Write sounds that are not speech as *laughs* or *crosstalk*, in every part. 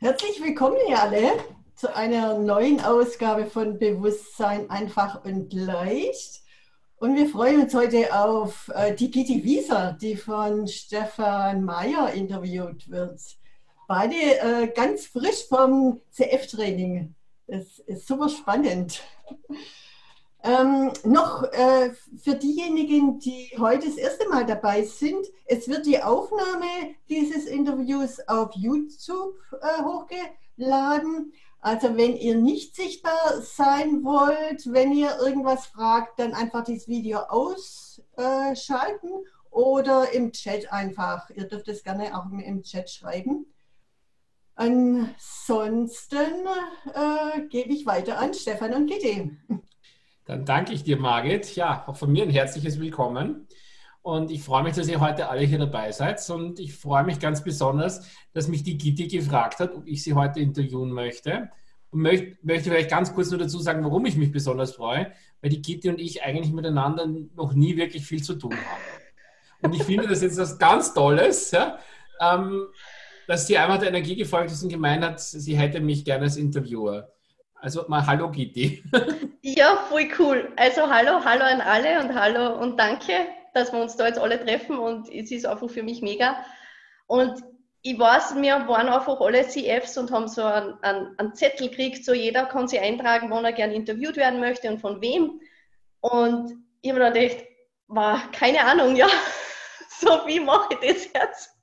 Herzlich willkommen ihr alle zu einer neuen Ausgabe von Bewusstsein einfach und leicht. Und wir freuen uns heute auf äh, die Kitty Wieser, die von Stefan Mayer interviewt wird. Beide äh, ganz frisch vom CF-Training. Es ist super spannend. Ähm, noch äh, für diejenigen, die heute das erste Mal dabei sind, es wird die Aufnahme dieses Interviews auf YouTube äh, hochgeladen. Also wenn ihr nicht sichtbar sein wollt, wenn ihr irgendwas fragt, dann einfach dieses Video ausschalten oder im Chat einfach. Ihr dürft es gerne auch im Chat schreiben. Ansonsten äh, gebe ich weiter an Stefan und Kitty. Dann danke ich dir, Margit. Ja, auch von mir ein herzliches Willkommen. Und ich freue mich, dass ihr heute alle hier dabei seid. Und ich freue mich ganz besonders, dass mich die Gitti gefragt hat, ob ich sie heute interviewen möchte. Und möchte, möchte vielleicht ganz kurz nur dazu sagen, warum ich mich besonders freue, weil die Gitti und ich eigentlich miteinander noch nie wirklich viel zu tun haben. Und ich finde das jetzt was ganz Tolles, ja, ähm, dass sie einfach der Energie gefolgt ist und gemeint hat, sie hätte mich gerne als Interviewer. Also mal Hallo Gitti. *laughs* Ja, voll cool. Also hallo, hallo an alle und hallo und danke dass wir uns da jetzt alle treffen und es ist einfach für mich mega. Und ich weiß, wir waren einfach alle CFs und haben so einen, einen, einen Zettel gekriegt, so jeder kann sich eintragen, wann er gerne interviewt werden möchte und von wem. Und ich habe mir dann gedacht, war keine Ahnung, ja, *laughs* so wie mache ich das jetzt?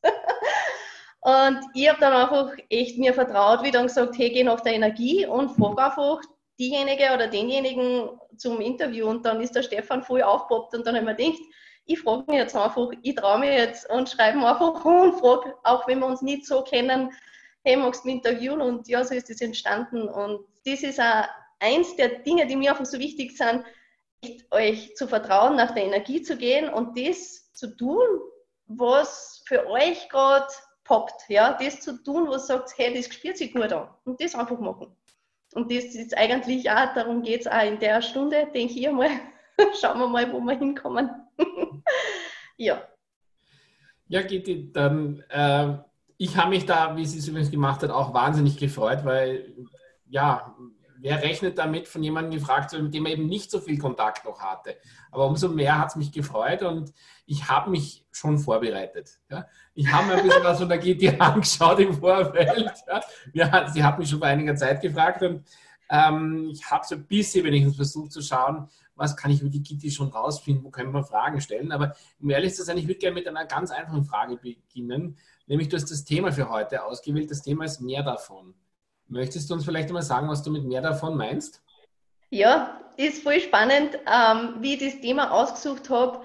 Und ich habe dann einfach echt mir vertraut, wie dann gesagt, hey, geh nach der Energie und frag einfach diejenige oder denjenigen zum Interview. Und dann ist der Stefan voll aufgepoppt und dann habe ich mir gedacht, ich frage mich jetzt einfach, ich traue mich jetzt und schreibe mir einfach *laughs* und frage, auch wenn wir uns nicht so kennen, hey, magst du mich interviewen? Und ja, so ist das entstanden. Und das ist auch eins der Dinge, die mir einfach so wichtig sind, euch zu vertrauen, nach der Energie zu gehen und das zu tun, was für euch gerade poppt. Ja? Das zu tun, was sagt, hey, das spielt sich gut an. Und das einfach machen. Und das ist eigentlich auch, darum geht es auch in der Stunde, denke ich einmal. *laughs* Schauen wir mal, wo wir hinkommen. *laughs* ja. Ja, Gitti, dann, äh, ich habe mich da, wie sie es übrigens gemacht hat, auch wahnsinnig gefreut, weil, ja, wer rechnet damit, von jemandem gefragt zu werden, mit dem man eben nicht so viel Kontakt noch hatte. Aber umso mehr hat es mich gefreut und ich habe mich schon vorbereitet. Ja. Ich habe mir ein bisschen was von der GT *laughs* angeschaut im Vorfeld. Ja. Ja, sie hat mich schon vor einiger Zeit gefragt und ähm, ich habe so ein bisschen wenigstens versucht zu schauen, was kann ich über die Kitty schon rausfinden, wo können wir Fragen stellen. Aber um ehrlich zu sein, ich würde gerne mit einer ganz einfachen Frage beginnen, nämlich du hast das Thema für heute ausgewählt. Das Thema ist mehr davon. Möchtest du uns vielleicht einmal sagen, was du mit mehr davon meinst? Ja, ist voll spannend, ähm, wie ich das Thema ausgesucht habe.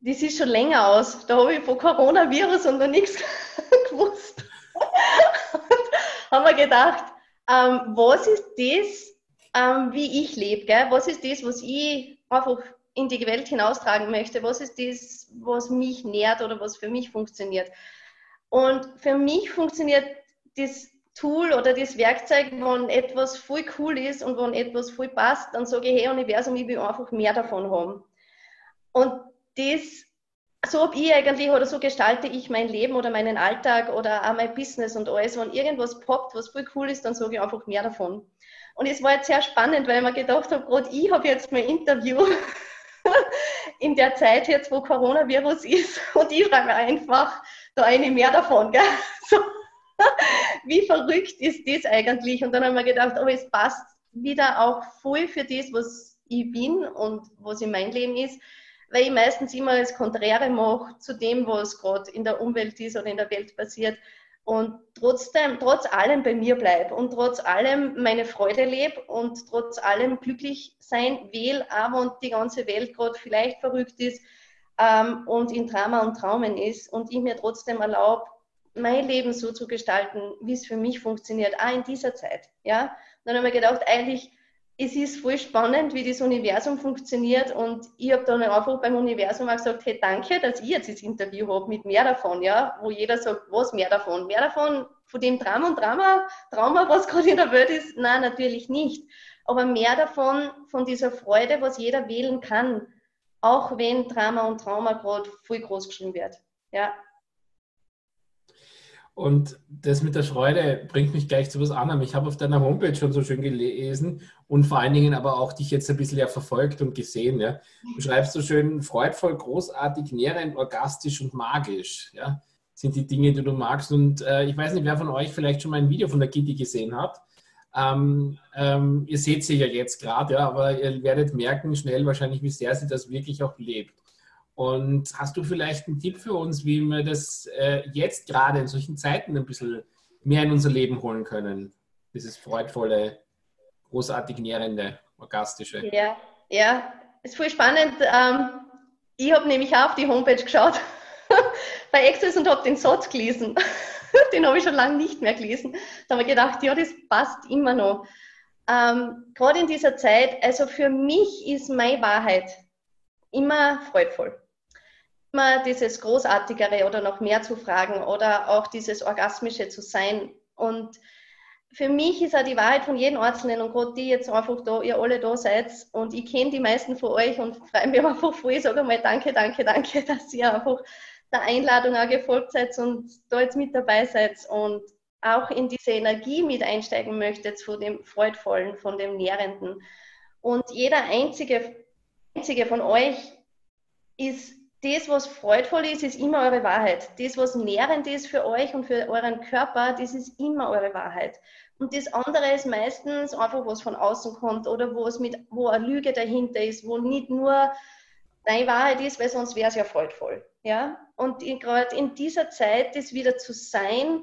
Das ist schon länger aus. Da habe ich von Coronavirus und noch nichts *laughs* gewusst. *laughs* haben wir gedacht, ähm, was ist das, ähm, wie ich lebe. Was ist das, was ich einfach in die Welt hinaustragen möchte? Was ist das, was mich nährt oder was für mich funktioniert? Und für mich funktioniert das Tool oder das Werkzeug, wenn etwas voll cool ist und wenn etwas voll passt, dann sage ich, hey Universum, ich will einfach mehr davon haben. Und das, so habe ich eigentlich oder so gestalte ich mein Leben oder meinen Alltag oder auch mein Business und alles. Wenn irgendwas poppt, was voll cool ist, dann sage ich einfach mehr davon. Und es war jetzt sehr spannend, weil ich mir gedacht habe, gerade ich habe jetzt mein Interview *laughs* in der Zeit jetzt, wo Coronavirus ist und ich frage einfach da eine mehr davon. Gell? *laughs* So, wie verrückt ist das eigentlich? Und dann habe ich mir gedacht, aber es passt wieder auch voll für das, was ich bin und was in meinem Leben ist, weil ich meistens immer das Konträre mache zu dem, was gerade in der Umwelt ist oder in der Welt passiert und trotzdem, trotz allem bei mir bleibe und trotz allem meine Freude lebe und trotz allem glücklich sein will, aber und die ganze Welt gerade vielleicht verrückt ist ähm, und in Drama und Traumen ist und ich mir trotzdem erlaube, mein Leben so zu gestalten, wie es für mich funktioniert, auch in dieser Zeit. Ja? dann habe ich gedacht, eigentlich es ist voll spannend, wie das Universum funktioniert und ich habe dann einfach beim Universum auch gesagt, hey, danke, dass ich jetzt das Interview habe mit mehr davon, ja, wo jeder sagt, was mehr davon? Mehr davon von dem Drama und Drama, Trauma, was gerade in der Welt ist? Nein, natürlich nicht. Aber mehr davon, von dieser Freude, was jeder wählen kann, auch wenn Drama und Trauma gerade voll groß geschrieben wird. Ja. Und das mit der Freude bringt mich gleich zu was anderem. Ich habe auf deiner Homepage schon so schön gelesen und vor allen Dingen aber auch dich jetzt ein bisschen ja verfolgt und gesehen. Ja. Du schreibst so schön, freudvoll, großartig, nährend, orgastisch und magisch. Ja, sind die Dinge, die du magst. Und äh, ich weiß nicht, wer von euch vielleicht schon mal ein Video von der Kitty gesehen hat. Ähm, ähm, ihr seht sie ja jetzt gerade, ja, aber ihr werdet merken schnell wahrscheinlich, wie sehr sie das wirklich auch lebt. Und hast du vielleicht einen Tipp für uns, wie wir das äh, jetzt gerade in solchen Zeiten ein bisschen mehr in unser Leben holen können? Dieses freudvolle, großartig nährende, orgastische. Ja, ja, ist voll spannend. Ähm, ich habe nämlich auch auf die Homepage geschaut *laughs* bei Access und habe den Satz gelesen. *laughs* den habe ich schon lange nicht mehr gelesen. Da habe ich gedacht, ja, das passt immer noch. Ähm, Gerade in dieser Zeit, also für mich ist meine Wahrheit immer freudvoll immer dieses Großartigere oder noch mehr zu fragen oder auch dieses Orgasmische zu sein. Und für mich ist auch die Wahrheit von jedem Einzelnen und gerade die jetzt einfach da, ihr alle da seid und ich kenne die meisten von euch und freue mich *laughs* einfach ich sage mal danke, danke, danke, *laughs* dass ihr einfach der Einladung auch gefolgt seid und da jetzt mit dabei seid und auch in diese Energie mit einsteigen möchtet von dem Freudvollen, von dem Nährenden. Und jeder einzige, einzige von euch ist das, was freudvoll ist, ist immer eure Wahrheit. Das, was nährend ist für euch und für euren Körper, das ist immer eure Wahrheit. Und das andere ist meistens einfach, was von außen kommt oder wo es mit, wo eine Lüge dahinter ist, wo nicht nur deine Wahrheit ist, weil sonst wäre es ja freudvoll. Ja? Und gerade in dieser Zeit, das wieder zu sein,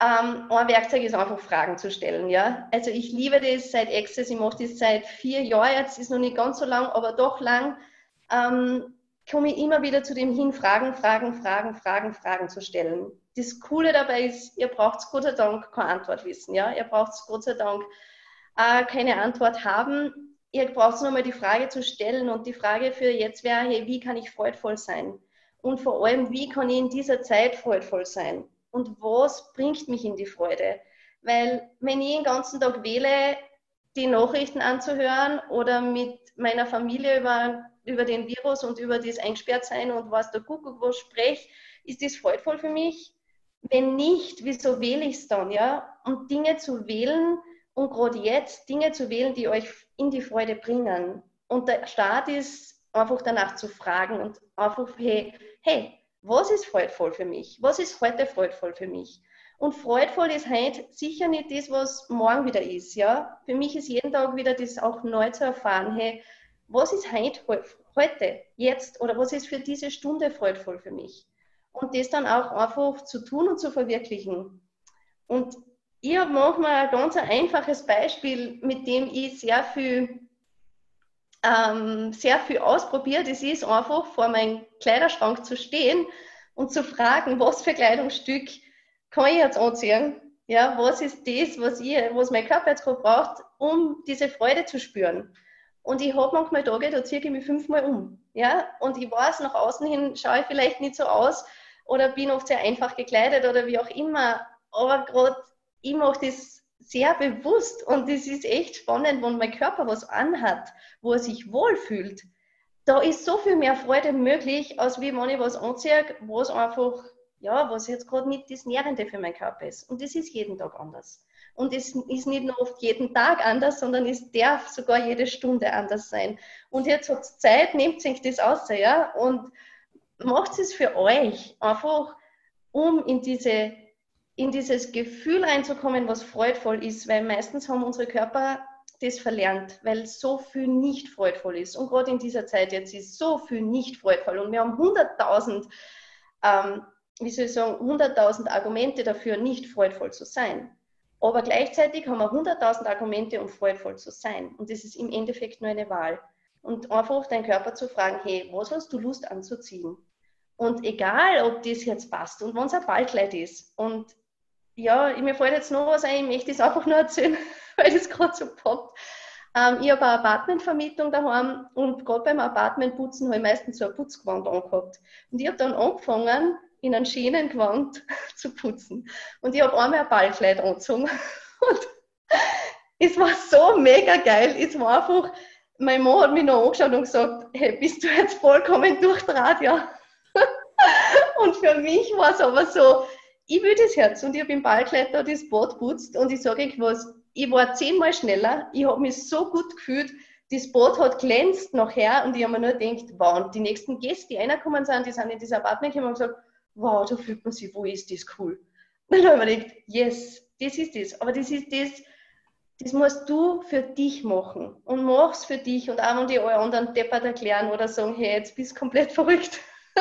ähm, ein Werkzeug ist einfach Fragen zu stellen. Ja? Also ich liebe das seit Access, ich mache das seit vier Jahren, jetzt ist noch nicht ganz so lang, aber doch lang. Ähm, komme ich immer wieder zu dem hin, Fragen, Fragen, Fragen, Fragen, Fragen zu stellen. Das Coole dabei ist, ihr braucht Gott sei Dank keine Antwort wissen. Ja? Ihr braucht Gott sei Dank äh, keine Antwort haben. Ihr braucht nur mal die Frage zu stellen und die Frage für jetzt wäre, hey, wie kann ich freudvoll sein? Und vor allem, wie kann ich in dieser Zeit freudvoll sein? Und was bringt mich in die Freude? Weil wenn ich den ganzen Tag wähle, die Nachrichten anzuhören oder mit meiner Familie über über den Virus und über das Eingesperrtsein und was der Kuckuck was spreche, ist das freudvoll für mich? Wenn nicht, wieso wähle ich es dann? Ja? Und Dinge zu wählen und gerade jetzt Dinge zu wählen, die euch in die Freude bringen. Und der Start ist einfach danach zu fragen und einfach, hey, hey, was ist freudvoll für mich? Was ist heute freudvoll für mich? Und freudvoll ist heute sicher nicht das, was morgen wieder ist. Ja? Für mich ist jeden Tag wieder das auch neu zu erfahren, hey, was ist heute, jetzt oder was ist für diese Stunde freudvoll für mich? Und das dann auch einfach zu tun und zu verwirklichen. Und ich habe manchmal ein ganz einfaches Beispiel, mit dem ich sehr viel, ähm, sehr viel ausprobiere. Das ist einfach vor meinem Kleiderschrank zu stehen und zu fragen, was für Kleidungsstück kann ich jetzt anziehen? Ja, was ist das, was, ich, was mein Körper jetzt braucht, um diese Freude zu spüren? Und ich habe manchmal Tage, da ziehe ich mich fünfmal um. Ja? Und ich weiß, nach außen hin schaue ich vielleicht nicht so aus oder bin oft sehr einfach gekleidet oder wie auch immer. Aber gerade ich mache das sehr bewusst und das ist echt spannend, wenn mein Körper was anhat, wo er sich wohlfühlt. Da ist so viel mehr Freude möglich, als wie wenn ich was anziehe, was einfach, ja, was jetzt gerade nicht das Nährende für meinen Körper ist. Und das ist jeden Tag anders. Und es ist nicht nur oft jeden Tag anders, sondern es darf sogar jede Stunde anders sein. Und jetzt hat es Zeit, nehmt sich das aus, ja, und macht es für euch einfach, um in diese in dieses Gefühl reinzukommen, was freudvoll ist, weil meistens haben unsere Körper das verlernt, weil so viel nicht freudvoll ist. Und gerade in dieser Zeit jetzt ist so viel nicht freudvoll. Und wir haben 100.000, ähm, wie soll ich sagen, 100.000 Argumente dafür, nicht freudvoll zu sein. Aber gleichzeitig haben wir 100.000 Argumente, um freudvoll zu sein. Und das ist im Endeffekt nur eine Wahl. Und einfach deinen Körper zu fragen, hey, was hast du Lust anzuziehen? Und egal, ob das jetzt passt und wenn es ein Ballkleid ist. Und ja, mir fällt jetzt noch was ein, ich möchte das einfach nur erzählen, *laughs* weil das gerade so poppt. Ähm, ich habe eine Apartmentvermietung daheim und gerade beim Apartmentputzen habe ich meistens so ein Putzgewand angehabt. Und ich habe dann angefangen, in einem Schienengewand *laughs* zu putzen. Und ich habe einmal ein Ballkleid angezogen. *laughs* Und es war so mega geil. Es war einfach, mein Mann hat mich noch angeschaut und gesagt, hey, bist du jetzt vollkommen durchdraht, ja? *laughs* Und für mich war es aber so, ich will das Herz und ich habe im Ballkletter das Boot putzt und ich sage euch was, ich war zehnmal schneller, ich habe mich so gut gefühlt, das Boot hat glänzt nachher und ich habe mir nur gedacht, wow, und die nächsten Gäste, die reingekommen sind, die sind in dieses Apartment gekommen und gesagt, wow, da fühlt man sich, wo ist das cool. Und *laughs* dann habe ich gedacht, yes, das ist das. Aber das ist das, das musst du für dich machen und mach's für dich und auch wenn die anderen deppert erklären oder sagen, hey, jetzt bist du komplett *laughs* verrückt. *laughs*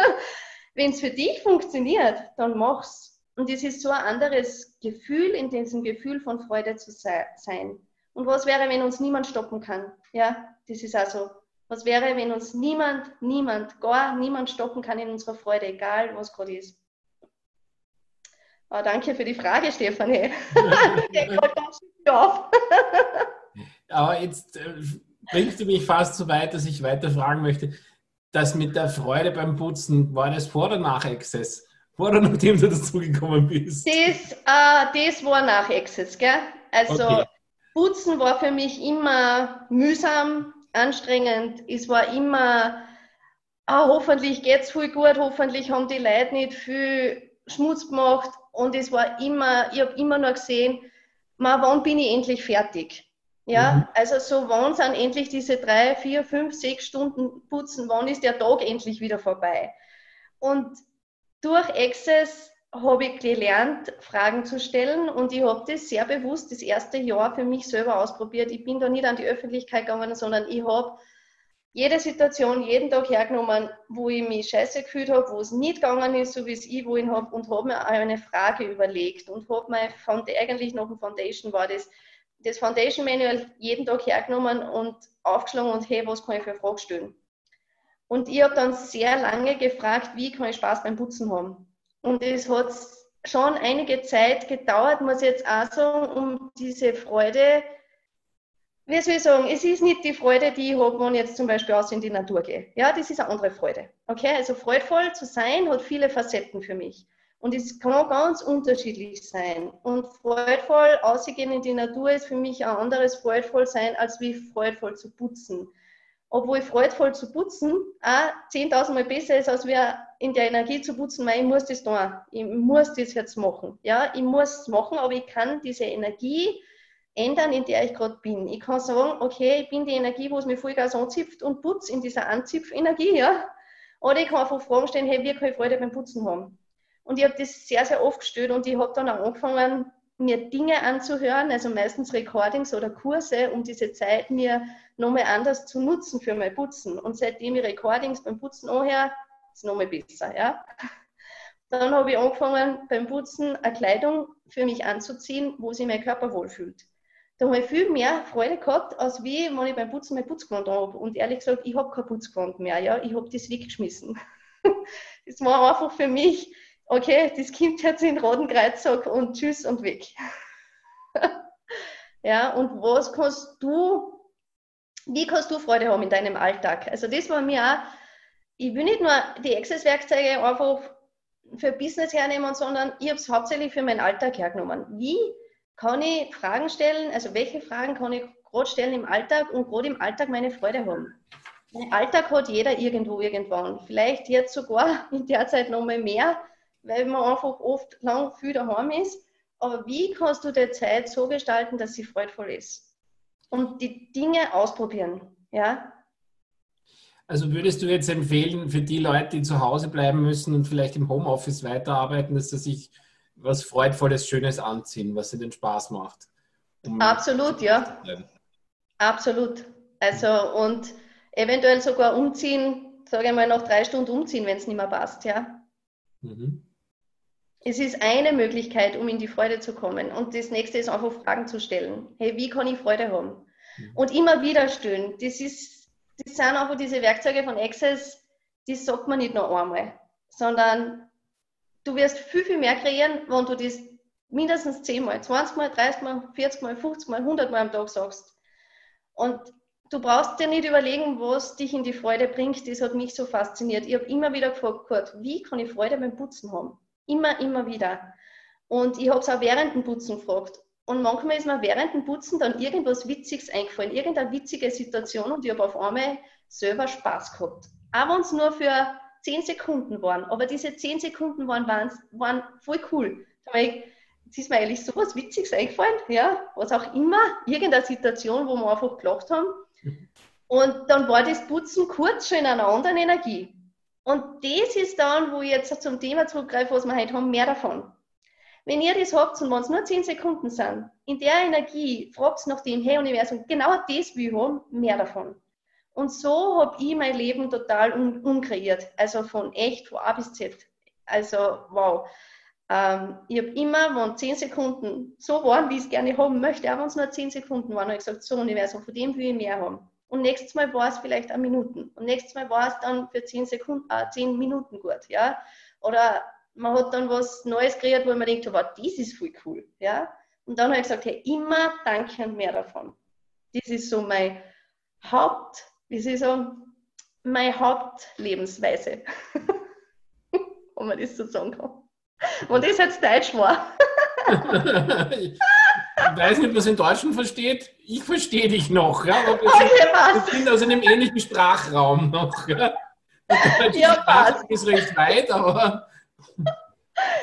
wenn es für dich funktioniert, dann mach's. Und es ist so ein anderes Gefühl, in diesem Gefühl von Freude zu sein. Und was wäre, wenn uns niemand stoppen kann? Ja, das ist also, was wäre, wenn uns niemand, niemand, gar niemand stoppen kann in unserer Freude, egal was gerade ist? Oh, danke für die Frage, Stefanie. *laughs* *laughs* *laughs* Aber jetzt äh, bringst du mich fast so weit, dass ich weiter fragen möchte. Das mit der Freude beim Putzen, war das vor oder nach Access? Vor oder nachdem du dazugekommen bist? Das, äh, das war nach Access, gell? Also okay. Putzen war für mich immer mühsam, anstrengend. Es war immer, ah, hoffentlich geht es voll gut, hoffentlich haben die Leute nicht viel Schmutz gemacht. Und es war immer, ich habe immer nur gesehen, ma, wann bin ich endlich fertig? Ja, mhm. also so, wann sind endlich diese drei, vier, fünf, sechs Stunden Putzen, wann ist der Tag endlich wieder vorbei? Und durch Access habe ich gelernt, Fragen zu stellen und ich habe das sehr bewusst das erste Jahr für mich selber ausprobiert. Ich bin da nicht an die Öffentlichkeit gegangen, sondern ich habe jede Situation jeden Tag hergenommen, wo ich mich scheiße gefühlt habe, wo es nicht gegangen ist, so wie es ich wollen habe und habe mir eine Frage überlegt und habe mir eigentlich noch ein Foundation war das, das Foundation Manual jeden Tag hergenommen und aufgeschlagen und hey, was kann ich für Fragen stellen? Und ich habe dann sehr lange gefragt, wie kann ich Spaß beim Putzen haben? Und es hat schon einige Zeit gedauert, muss ich jetzt auch sagen, um diese Freude, wie soll ich sagen, es ist nicht die Freude, die ich habe, wenn ich jetzt zum Beispiel aus in die Natur gehe. Ja, das ist eine andere Freude. Okay, also freudvoll zu sein hat viele Facetten für mich. Und es kann ganz unterschiedlich sein. Und freudvoll ausgehen in die Natur ist für mich ein anderes freudvoll sein, als wie freudvoll zu putzen obwohl freudvoll zu putzen auch 10.000 Mal besser ist, als wir in der Energie zu putzen, weil ich muss das tun. Ich muss das jetzt machen. Ja, ich muss es machen, aber ich kann diese Energie ändern, in der ich gerade bin. Ich kann sagen, okay, ich bin die Energie, wo es mir Vollgas anzipft und putze in dieser Anzipfenergie, ja. Oder ich kann einfach Fragen stellen, hey, wie kann ich Freude beim Putzen haben? Und ich habe das sehr, sehr oft gestellt und ich habe dann auch angefangen, mir Dinge anzuhören, also meistens Recordings oder Kurse, um diese Zeit mir nochmal anders zu nutzen für mein Putzen. Und seitdem ich Recordings beim Putzen anhöre, ist es nochmal besser. Ja? Dann habe ich angefangen, beim Putzen eine Kleidung für mich anzuziehen, wo sich mein Körper wohlfühlt. Da habe ich viel mehr Freude gehabt, als wie wenn ich beim Putzen mein Putzgewand habe. Und ehrlich gesagt, ich habe kein Putzgewand mehr. Ja? Ich habe das weggeschmissen. *laughs* das war einfach für mich okay, das kommt jetzt in den roten Kreuzsack und tschüss und weg. *laughs* ja, und was kannst du, wie kannst du Freude haben in deinem Alltag? Also das war mir auch, ich will nicht nur die Access-Werkzeuge einfach für Business hernehmen, sondern ich habe es hauptsächlich für meinen Alltag hergenommen. Wie kann ich Fragen stellen, also welche Fragen kann ich gerade stellen im Alltag und gerade im Alltag meine Freude haben? Mein Alltag hat jeder irgendwo irgendwann. Vielleicht jetzt sogar in der Zeit noch mal mehr, weil man einfach oft lang viel daheim ist. Aber wie kannst du die Zeit so gestalten, dass sie freudvoll ist? Und die Dinge ausprobieren, ja? Also würdest du jetzt empfehlen, für die Leute, die zu Hause bleiben müssen und vielleicht im Homeoffice weiterarbeiten, dass sie sich was Freudvolles, Schönes anziehen, was ihnen Spaß macht? Um Absolut, ja. Absolut. Also und eventuell sogar umziehen, sage ich mal, nach drei Stunden umziehen, wenn es nicht mehr passt, ja. Mhm. Es ist eine Möglichkeit, um in die Freude zu kommen. Und das nächste ist einfach Fragen zu stellen. Hey, wie kann ich Freude haben? Mhm. Und immer wieder stellen. Das, ist, das sind einfach diese Werkzeuge von Access, die sagt man nicht nur einmal, sondern du wirst viel, viel mehr kreieren, wenn du das mindestens 10 Mal, 20 Mal, 30 Mal, 40 Mal, 50 Mal, 100 Mal am Tag sagst. Und du brauchst dir nicht überlegen, was dich in die Freude bringt. Das hat mich so fasziniert. Ich habe immer wieder gefragt, Kurt, wie kann ich Freude beim Putzen haben? Immer, immer wieder. Und ich habe es auch während dem Putzen gefragt. Und manchmal ist mir während dem Putzen dann irgendwas Witziges eingefallen, irgendeine witzige Situation und ich habe auf einmal selber Spaß gehabt. Auch wenn es nur für zehn Sekunden waren, aber diese zehn Sekunden waren, waren, waren voll cool. Jetzt ist mir eigentlich sowas Witziges eingefallen, ja, was auch immer, irgendeine Situation, wo wir einfach gelacht haben. Und dann war das Putzen kurz schon in einer anderen Energie. Und das ist dann, wo ich jetzt zum Thema zurückgreife, was wir heute haben, mehr davon. Wenn ihr das habt und wenn es nur 10 Sekunden sind, in der Energie fragt nach dem, hey Universum, genau das will ich haben, mehr davon. Und so habe ich mein Leben total um, umkreiert. Also von echt, von A bis Z. Also wow. Ähm, ich habe immer, wenn 10 Sekunden so waren, wie ich es gerne haben möchte, auch wenn es nur 10 Sekunden waren, habe ich gesagt, so Universum, von dem will ich mehr haben. Und nächstes Mal war es vielleicht eine Minuten. Und nächstes Mal war es dann für 10 Sekunden, äh, 10 Minuten gut, ja. Oder man hat dann was Neues kreiert, wo man denkt, wow, das ist voll cool, ja. Und dann habe ich gesagt, hey, immer danke und mehr davon. Das ist so mein Haupt, wie sie so, meine Hauptlebensweise. *laughs* Wenn man das so sagen kann. Und das jetzt Deutsch war. *laughs* *laughs* ich weiß nicht, was in Deutschen versteht. Ich verstehe dich noch. Ja? Aber wir, sind, wir sind aus einem ähnlichen Sprachraum noch. Ja, ja passt. ist recht weit, aber.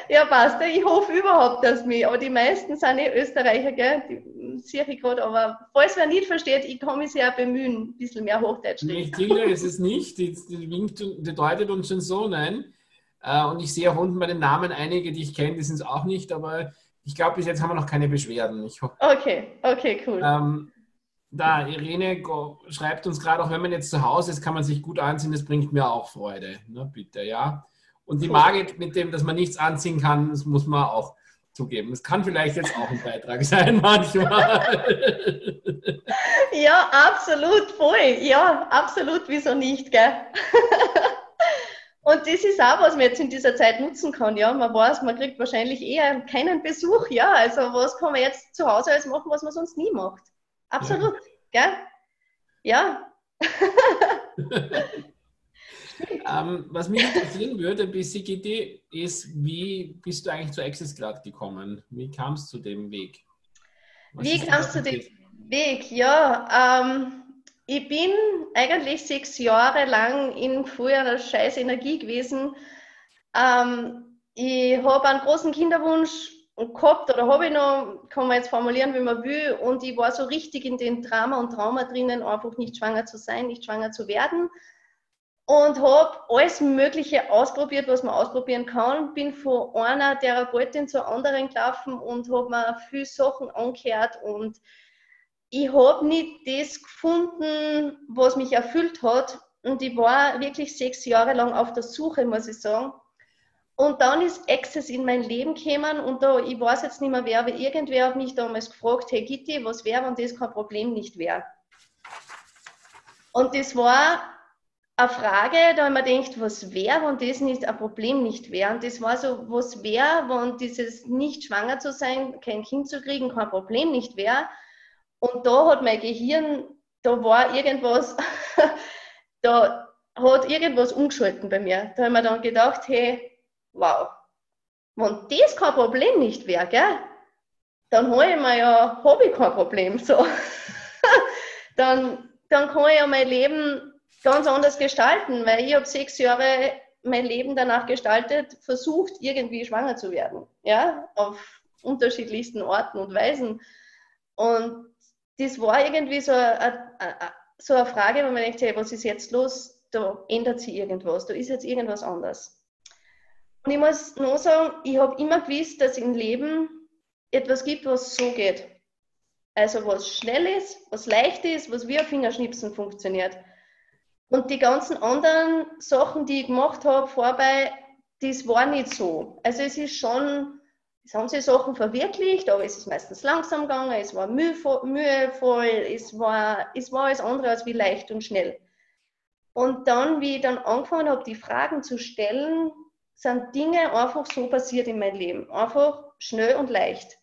Ja, passt. Ich hoffe überhaupt, dass mich, aber die meisten sind eh Österreicher, gell? Die sehe ich gerade, aber falls wer nicht versteht, ich kann mich sehr bemühen, ein bisschen mehr Hochdeutsch zu reden. Tilda *laughs* ist es nicht, die, die, winkt, die deutet uns schon so, nein. Äh, und ich sehe auch unten bei den Namen einige, die ich kenne, die sind es auch nicht, aber ich glaube, bis jetzt haben wir noch keine Beschwerden. Ich okay, okay, cool. Ähm, da, Irene schreibt uns gerade, auch wenn man jetzt zu Hause ist, kann man sich gut anziehen, das bringt mir auch Freude. Ne, bitte, ja. Und die Margit mit dem, dass man nichts anziehen kann, das muss man auch zugeben. Das kann vielleicht jetzt auch ein Beitrag *laughs* sein, manchmal. Ja, absolut, voll. Ja, absolut, wieso nicht, gell? *laughs* Und das ist auch, was man jetzt in dieser Zeit nutzen kann. Ja, man weiß, man kriegt wahrscheinlich eher keinen Besuch. Ja, also was kann man jetzt zu Hause alles machen, was man sonst nie macht? Absolut, ja. gell? Ja. *laughs* ähm, was mich interessieren würde, Gitti, ist, wie bist du eigentlich zu Access Grad gekommen? Wie kamst du zu dem Weg? Was wie kamst du zu dem Weg? Ja, ähm, ich bin eigentlich sechs Jahre lang in früher scheiß Energie gewesen. Ähm, ich habe einen großen Kinderwunsch gehabt oder habe ich noch, kann man jetzt formulieren, wie man will. Und ich war so richtig in dem Drama und Trauma drinnen, einfach nicht schwanger zu sein, nicht schwanger zu werden. Und habe alles Mögliche ausprobiert, was man ausprobieren kann. Bin von einer Therapeutin zur anderen gelaufen und habe mir viele Sachen angehört und ich habe nicht das gefunden, was mich erfüllt hat. Und ich war wirklich sechs Jahre lang auf der Suche, muss ich sagen. Und dann ist Access in mein Leben gekommen und da, ich weiß jetzt nicht mehr wer, aber irgendwer hat mich damals gefragt, hey Gitti, was wäre, wenn das kein Problem nicht wäre? Und das war eine Frage, da man denkt, was wäre, wenn das nicht ein Problem nicht wäre? Und das war so, was wäre, wenn dieses nicht schwanger zu sein, kein Kind zu kriegen, kein Problem nicht wäre? Und da hat mein Gehirn, da war irgendwas, *laughs* da hat irgendwas umgeschalten bei mir. Da habe ich mir dann gedacht, hey, wow, wenn das kein Problem nicht wäre, gell, dann habe ich mir ja, habe ich kein Problem. So. *laughs* dann, dann kann ich ja mein Leben ganz anders gestalten, weil ich habe sechs Jahre mein Leben danach gestaltet, versucht, irgendwie schwanger zu werden. Ja, auf unterschiedlichsten Orten und Weisen. Und das war irgendwie so eine, so eine Frage, wo man denkt, hey, was ist jetzt los? Da ändert sich irgendwas, da ist jetzt irgendwas anders. Und ich muss nur sagen, ich habe immer gewusst, dass im Leben etwas gibt, was so geht. Also was schnell ist, was leicht ist, was wie ein Fingerschnipsen funktioniert. Und die ganzen anderen Sachen, die ich gemacht habe vorbei, das war nicht so. Also es ist schon es haben sich Sachen verwirklicht, aber es ist meistens langsam gegangen, es war mühevoll, es war, es war alles andere als wie leicht und schnell. Und dann, wie ich dann angefangen habe, die Fragen zu stellen, sind Dinge einfach so passiert in meinem Leben. Einfach schnell und leicht.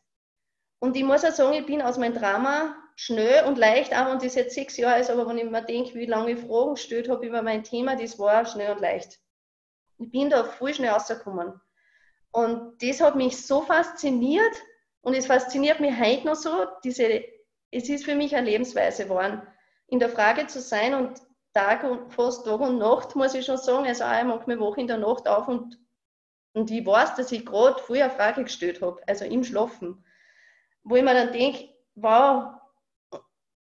Und ich muss auch sagen, ich bin aus meinem Drama schnell und leicht, auch wenn das jetzt sechs Jahre ist, aber wenn ich mir denke, wie lange ich Fragen gestellt habe über mein Thema, das war schnell und leicht. Ich bin da voll schnell rausgekommen. Und das hat mich so fasziniert und es fasziniert mich heute noch so. Diese, es ist für mich eine Lebensweise geworden, in der Frage zu sein und Tag und fast Tag und Nacht, muss ich schon sagen. Also auch, ich mache mir Woche in der Nacht auf und, und ich weiß, dass ich gerade früher eine Frage gestellt habe, also im Schlafen, wo ich mir dann denke, wow,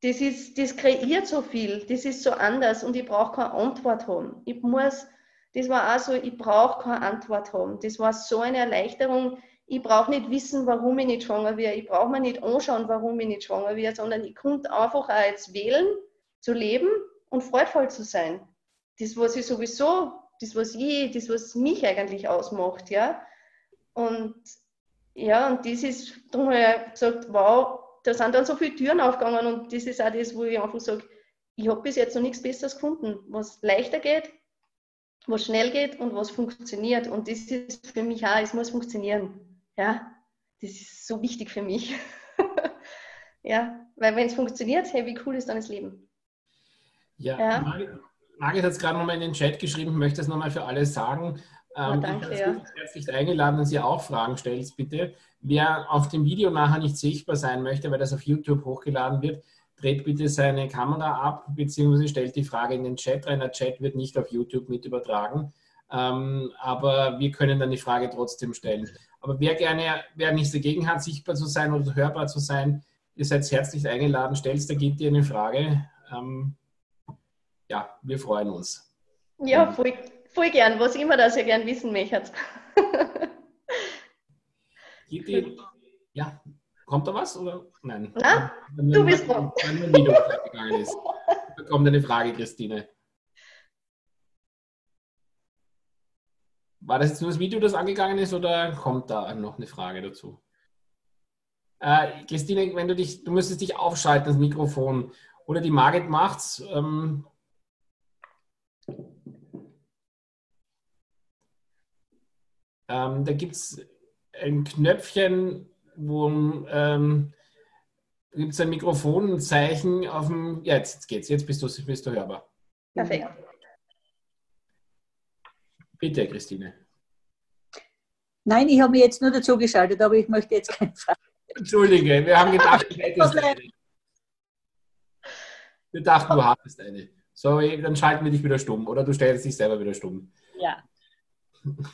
das, ist, das kreiert so viel, das ist so anders und ich brauche keine Antwort haben. Ich muss, das war auch so, ich brauche keine Antwort haben. Das war so eine Erleichterung. Ich brauche nicht wissen, warum ich nicht schwanger werde. Ich brauche mir nicht anschauen, warum ich nicht schwanger werde, sondern ich konnte einfach auch jetzt wählen, zu leben und freudvoll zu sein. Das, was ich sowieso, das, was ich, das, was mich eigentlich ausmacht, ja. Und ja, und das ist, darum habe ich gesagt, wow, da sind dann so viele Türen aufgegangen und das ist auch das, wo ich einfach sage, ich habe bis jetzt noch nichts Besseres gefunden, was leichter geht, was schnell geht und was funktioniert. Und das ist für mich auch, es muss funktionieren. Ja, das ist so wichtig für mich. *laughs* ja, weil wenn es funktioniert, hey, wie cool ist dann das Leben? Ja, ja. Margit, Margit hat es gerade nochmal in den Chat geschrieben, möchte es nochmal für alle sagen. Ähm, danke, ich ja. herzlich eingeladen, dass ihr auch Fragen stellt, bitte. Wer auf dem Video nachher nicht sichtbar sein möchte, weil das auf YouTube hochgeladen wird, dreht bitte seine Kamera ab, beziehungsweise stellt die Frage in den Chat rein. Der Chat wird nicht auf YouTube mit übertragen, ähm, aber wir können dann die Frage trotzdem stellen. Aber wer gerne, wer nichts dagegen hat, sichtbar zu sein oder hörbar zu sein, ihr seid herzlich eingeladen, stellt da gibt ihr eine Frage. Ähm, ja, wir freuen uns. Ja, voll, voll gern, was immer das ihr gern wissen möchtet. *laughs* ja, kommt da was oder nein? Na, wenn, du bist dran. *laughs* Wenn ein Video gegangen ist. Da kommt eine Frage, Christine. War das jetzt nur das Video, das angegangen ist oder kommt da noch eine Frage dazu? Äh, Christine, wenn du dich, du müsstest dich aufschalten, das Mikrofon. Oder die Margit macht's. Ähm, Ähm, da gibt es ein Knöpfchen, wo ähm, gibt es ein Mikrofonzeichen auf dem. Ja, jetzt, jetzt geht's. Jetzt bist du, bist du hörbar. Perfekt. Bitte, Christine. Nein, ich habe mich jetzt nur dazu geschaltet, aber ich möchte jetzt keine Frage. Entschuldige, wir haben gedacht, du hättest eine. Wir dachten, du hattest eine. Sorry, dann schalten wir dich wieder stumm oder du stellst dich selber wieder stumm. Ja.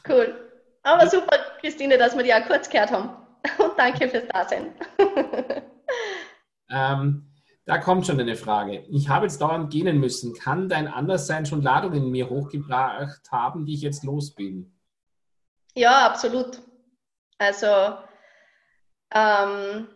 Cool. Aber super, Christine, dass wir die auch kurz gehört haben. Und *laughs* danke fürs Dasein. *laughs* ähm, da kommt schon eine Frage. Ich habe jetzt dauernd gehen müssen. Kann dein Anderssein schon Ladungen in mir hochgebracht haben, die ich jetzt los bin? Ja, absolut. Also ähm,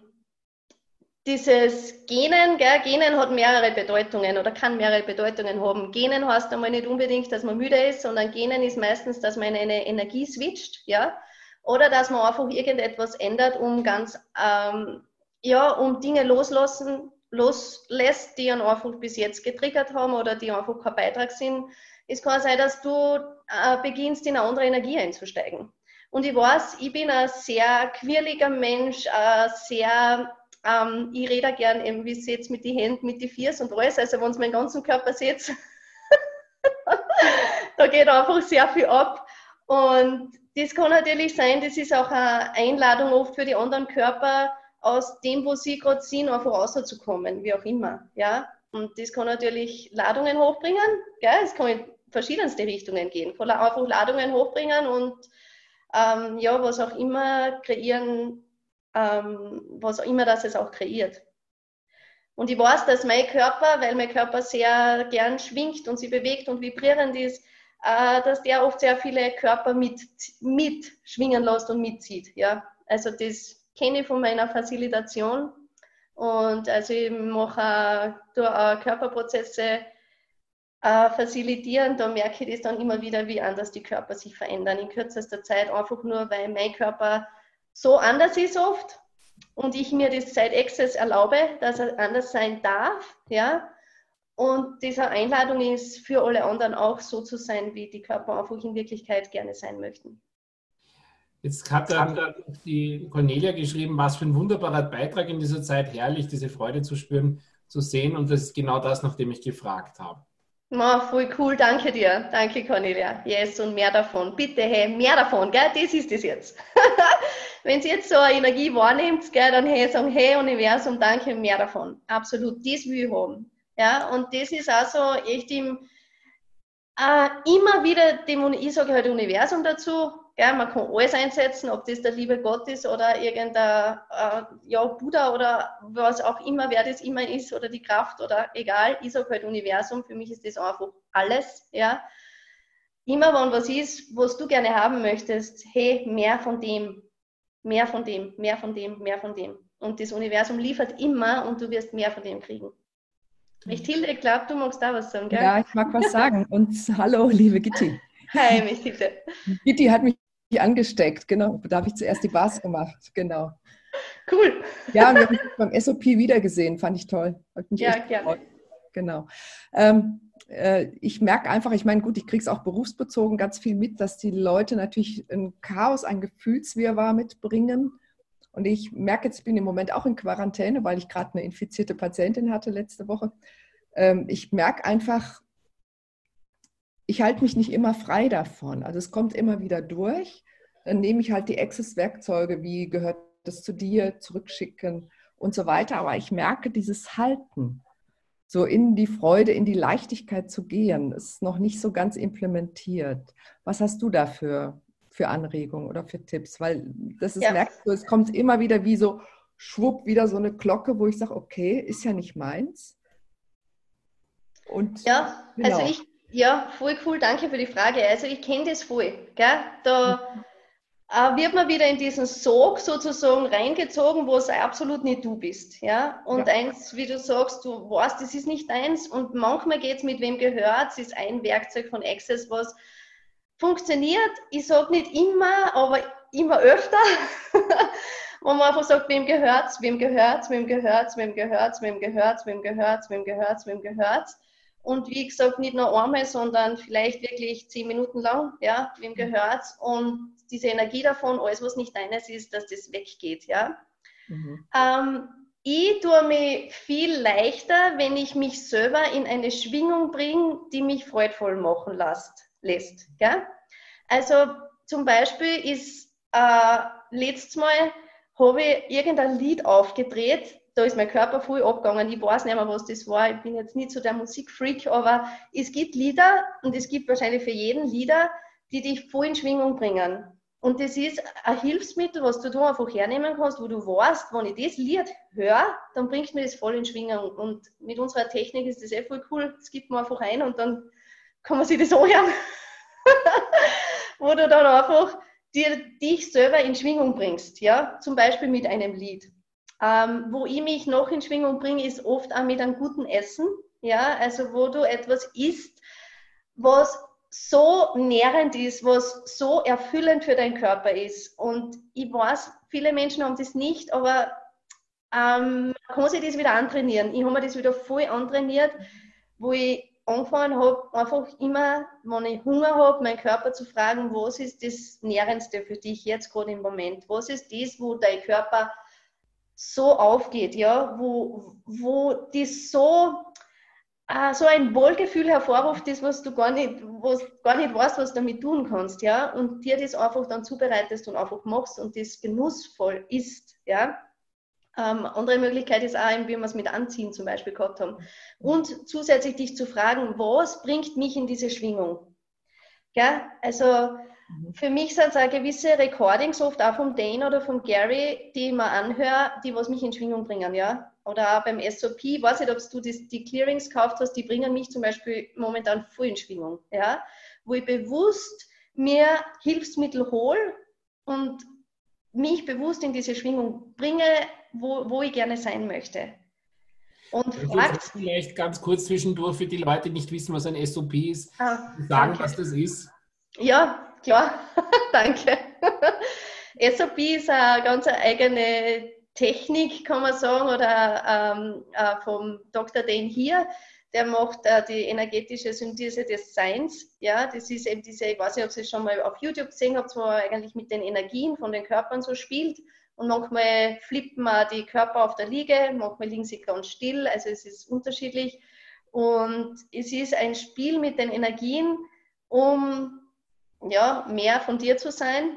dieses Genen, gell, Genen hat mehrere Bedeutungen oder kann mehrere Bedeutungen haben. Genen heißt einmal nicht unbedingt, dass man müde ist, sondern Genen ist meistens, dass man eine Energie switcht, ja, oder dass man einfach irgendetwas ändert, um ganz, ähm, ja, um Dinge loslassen, loslässt, die einen einfach bis jetzt getriggert haben oder die einfach kein Beitrag sind. Es kann sein, dass du äh, beginnst, in eine andere Energie einzusteigen. Und ich weiß, ich bin ein sehr quirliger Mensch, ein sehr ähm, ich rede gern eben, wie jetzt mit den Händen, mit den Fiers und alles. Also wenn es meinen ganzen Körper sieht, *laughs* da geht einfach sehr viel ab. Und das kann natürlich sein, das ist auch eine Einladung oft für die anderen Körper, aus dem, wo sie gerade sind, einfach rauszukommen, wie auch immer. Ja? Und das kann natürlich Ladungen hochbringen. Gell? Es kann in verschiedenste Richtungen gehen. Kann einfach Ladungen hochbringen und ähm, ja, was auch immer kreieren, ähm, was auch immer das es auch kreiert. Und ich weiß, dass mein Körper, weil mein Körper sehr gern schwingt und sie bewegt und vibrierend ist, äh, dass der oft sehr viele Körper mit, mit schwingen lässt und mitzieht. Ja? Also das kenne ich von meiner Facilitation. Und also ich mache durch Körperprozesse äh, facilitieren, da merke ich das dann immer wieder, wie anders die Körper sich verändern in kürzester Zeit, einfach nur weil mein Körper so anders ist oft und ich mir das seit Access erlaube, dass er anders sein darf, ja, und diese Einladung ist für alle anderen auch so zu sein, wie die Körper einfach in Wirklichkeit gerne sein möchten. Jetzt hat dann die Cornelia geschrieben, was für ein wunderbarer Beitrag in dieser Zeit, herrlich, diese Freude zu spüren, zu sehen. Und das ist genau das, nach dem ich gefragt habe. Oh, voll cool, danke dir. Danke, Cornelia. Yes, und mehr davon. Bitte, hey, mehr davon, gell? Das ist es jetzt. *laughs* Wenn Sie jetzt so eine Energie wahrnimmt, gell, dann hey, sagen, hey, Universum, danke, mehr davon. Absolut, das will ich haben. Ja, und das ist auch so echt im, äh, immer wieder dem, ich sage halt Universum dazu, ja, man kann alles einsetzen, ob das der liebe Gott ist oder irgendein äh, ja, Buddha oder was auch immer, wer das immer ist oder die Kraft oder egal. Ich sage halt Universum, für mich ist das einfach alles. Ja. Immer wenn was ist, was du gerne haben möchtest, hey, mehr von dem, mehr von dem, mehr von dem, mehr von dem. Und das Universum liefert immer und du wirst mehr von dem kriegen. Hilde, ich glaube, du magst da was sagen, gell? Ja, ich mag was sagen. Und hallo, liebe Gitti. Hi, Hilde. Gitti hat mich angesteckt, genau. Da habe ich zuerst die Bars gemacht, genau. Cool. Ja, und wir haben uns beim SOP wiedergesehen, fand ich toll. ja, gerne. Genau. Ähm, äh, ich merke einfach, ich meine, gut, ich kriege es auch berufsbezogen ganz viel mit, dass die Leute natürlich ein Chaos, ein Gefühlswirrwarr mitbringen. Und ich merke jetzt, ich bin im Moment auch in Quarantäne, weil ich gerade eine infizierte Patientin hatte letzte Woche. Ähm, ich merke einfach, ich halte mich nicht immer frei davon. Also es kommt immer wieder durch. Dann nehme ich halt die Access-Werkzeuge, wie gehört das zu dir, zurückschicken und so weiter. Aber ich merke dieses Halten, so in die Freude, in die Leichtigkeit zu gehen, ist noch nicht so ganz implementiert. Was hast du dafür für Anregungen oder für Tipps? Weil das ist, ja. merkst du, es kommt immer wieder wie so schwupp, wieder so eine Glocke, wo ich sage, okay, ist ja nicht meins. Und ja, also genau. also ich ja, voll cool, danke für die Frage. Also ich kenne das voll. Gell? Da äh, wird man wieder in diesen Sog sozusagen reingezogen, wo es absolut nicht du bist. Ja? Und ja. eins, wie du sagst, du weißt, das ist nicht eins. Und manchmal geht es mit wem gehört, es ist ein Werkzeug von Access, was funktioniert. Ich sage nicht immer, aber immer öfter. *laughs* wo man einfach sagt, wem gehört's, wem gehört's, wem gehört's, wem gehört's, wem gehört's, wem gehört's, wem gehört's, wem gehört's. Und wie gesagt, nicht nur einmal, sondern vielleicht wirklich zehn Minuten lang, ja, wem mhm. gehört's? Und diese Energie davon, alles, was nicht deines ist, dass das weggeht, ja. Mhm. Ähm, ich tue mich viel leichter, wenn ich mich selber in eine Schwingung bringe, die mich freudvoll machen lässt. Lässt gell? Also zum Beispiel ist äh, letztes Mal habe ich irgendein Lied aufgedreht, da ist mein Körper voll abgegangen. Ich weiß nicht mehr, was das war. Ich bin jetzt nicht so der Musikfreak, aber es gibt Lieder und es gibt wahrscheinlich für jeden Lieder, die dich voll in Schwingung bringen. Und das ist ein Hilfsmittel, was du da einfach hernehmen kannst, wo du weißt, wenn ich das Lied höre, dann bringt mir das voll in Schwingung. Und mit unserer Technik ist das eh voll cool. Das gibt man einfach ein und dann kann man sich das anhören. *laughs* wo du dann einfach dir, dich selber in Schwingung bringst. Ja? Zum Beispiel mit einem Lied. Ähm, wo ich mich noch in Schwingung bringe, ist oft auch mit einem guten Essen. Ja, also wo du etwas isst, was so nährend ist, was so erfüllend für deinen Körper ist. Und ich weiß, viele Menschen haben das nicht, aber ähm, kann sich das wieder antrainieren. Ich habe mir das wieder voll antrainiert, wo ich angefangen habe, einfach immer, wenn ich Hunger habe, meinen Körper zu fragen, was ist das Nährendste für dich jetzt gerade im Moment? Was ist das, wo dein Körper so aufgeht, ja, wo, wo das so, äh, so ein Wohlgefühl hervorruft, das, was du gar nicht, was gar nicht weißt, was du damit tun kannst, ja, und dir das einfach dann zubereitest und einfach machst und das genussvoll ist, ja. Ähm, andere Möglichkeit ist auch, wie wir es mit Anziehen zum Beispiel gehabt haben. Und zusätzlich dich zu fragen, was bringt mich in diese Schwingung? Ja, also Mhm. Für mich sind es auch gewisse Recordings, oft auch vom Dane oder vom Gary, die ich mir anhöre, die was mich in Schwingung bringen, ja. Oder auch beim SOP, ich weiß nicht, ob du das, die Clearings gekauft hast, die bringen mich zum Beispiel momentan voll in Schwingung, ja. Wo ich bewusst mir Hilfsmittel hole und mich bewusst in diese Schwingung bringe, wo, wo ich gerne sein möchte. Und fragt. Vielleicht ganz kurz zwischendurch für die Leute, die nicht wissen, was ein SOP ist, ah, sagen, danke. was das ist. Ja, klar, *laughs* danke. *laughs* SOP ist eine ganz eigene Technik, kann man sagen, oder ähm, äh, vom Dr. Dane hier. Der macht äh, die energetische Synthese des Seins. Ja, das ist eben diese, ich weiß nicht, ob Sie es schon mal auf YouTube gesehen habt, wo er eigentlich mit den Energien von den Körpern so spielt. Und manchmal flippen wir die Körper auf der Liege, manchmal liegen sie ganz still, also es ist unterschiedlich. Und es ist ein Spiel mit den Energien, um ja, mehr von dir zu sein,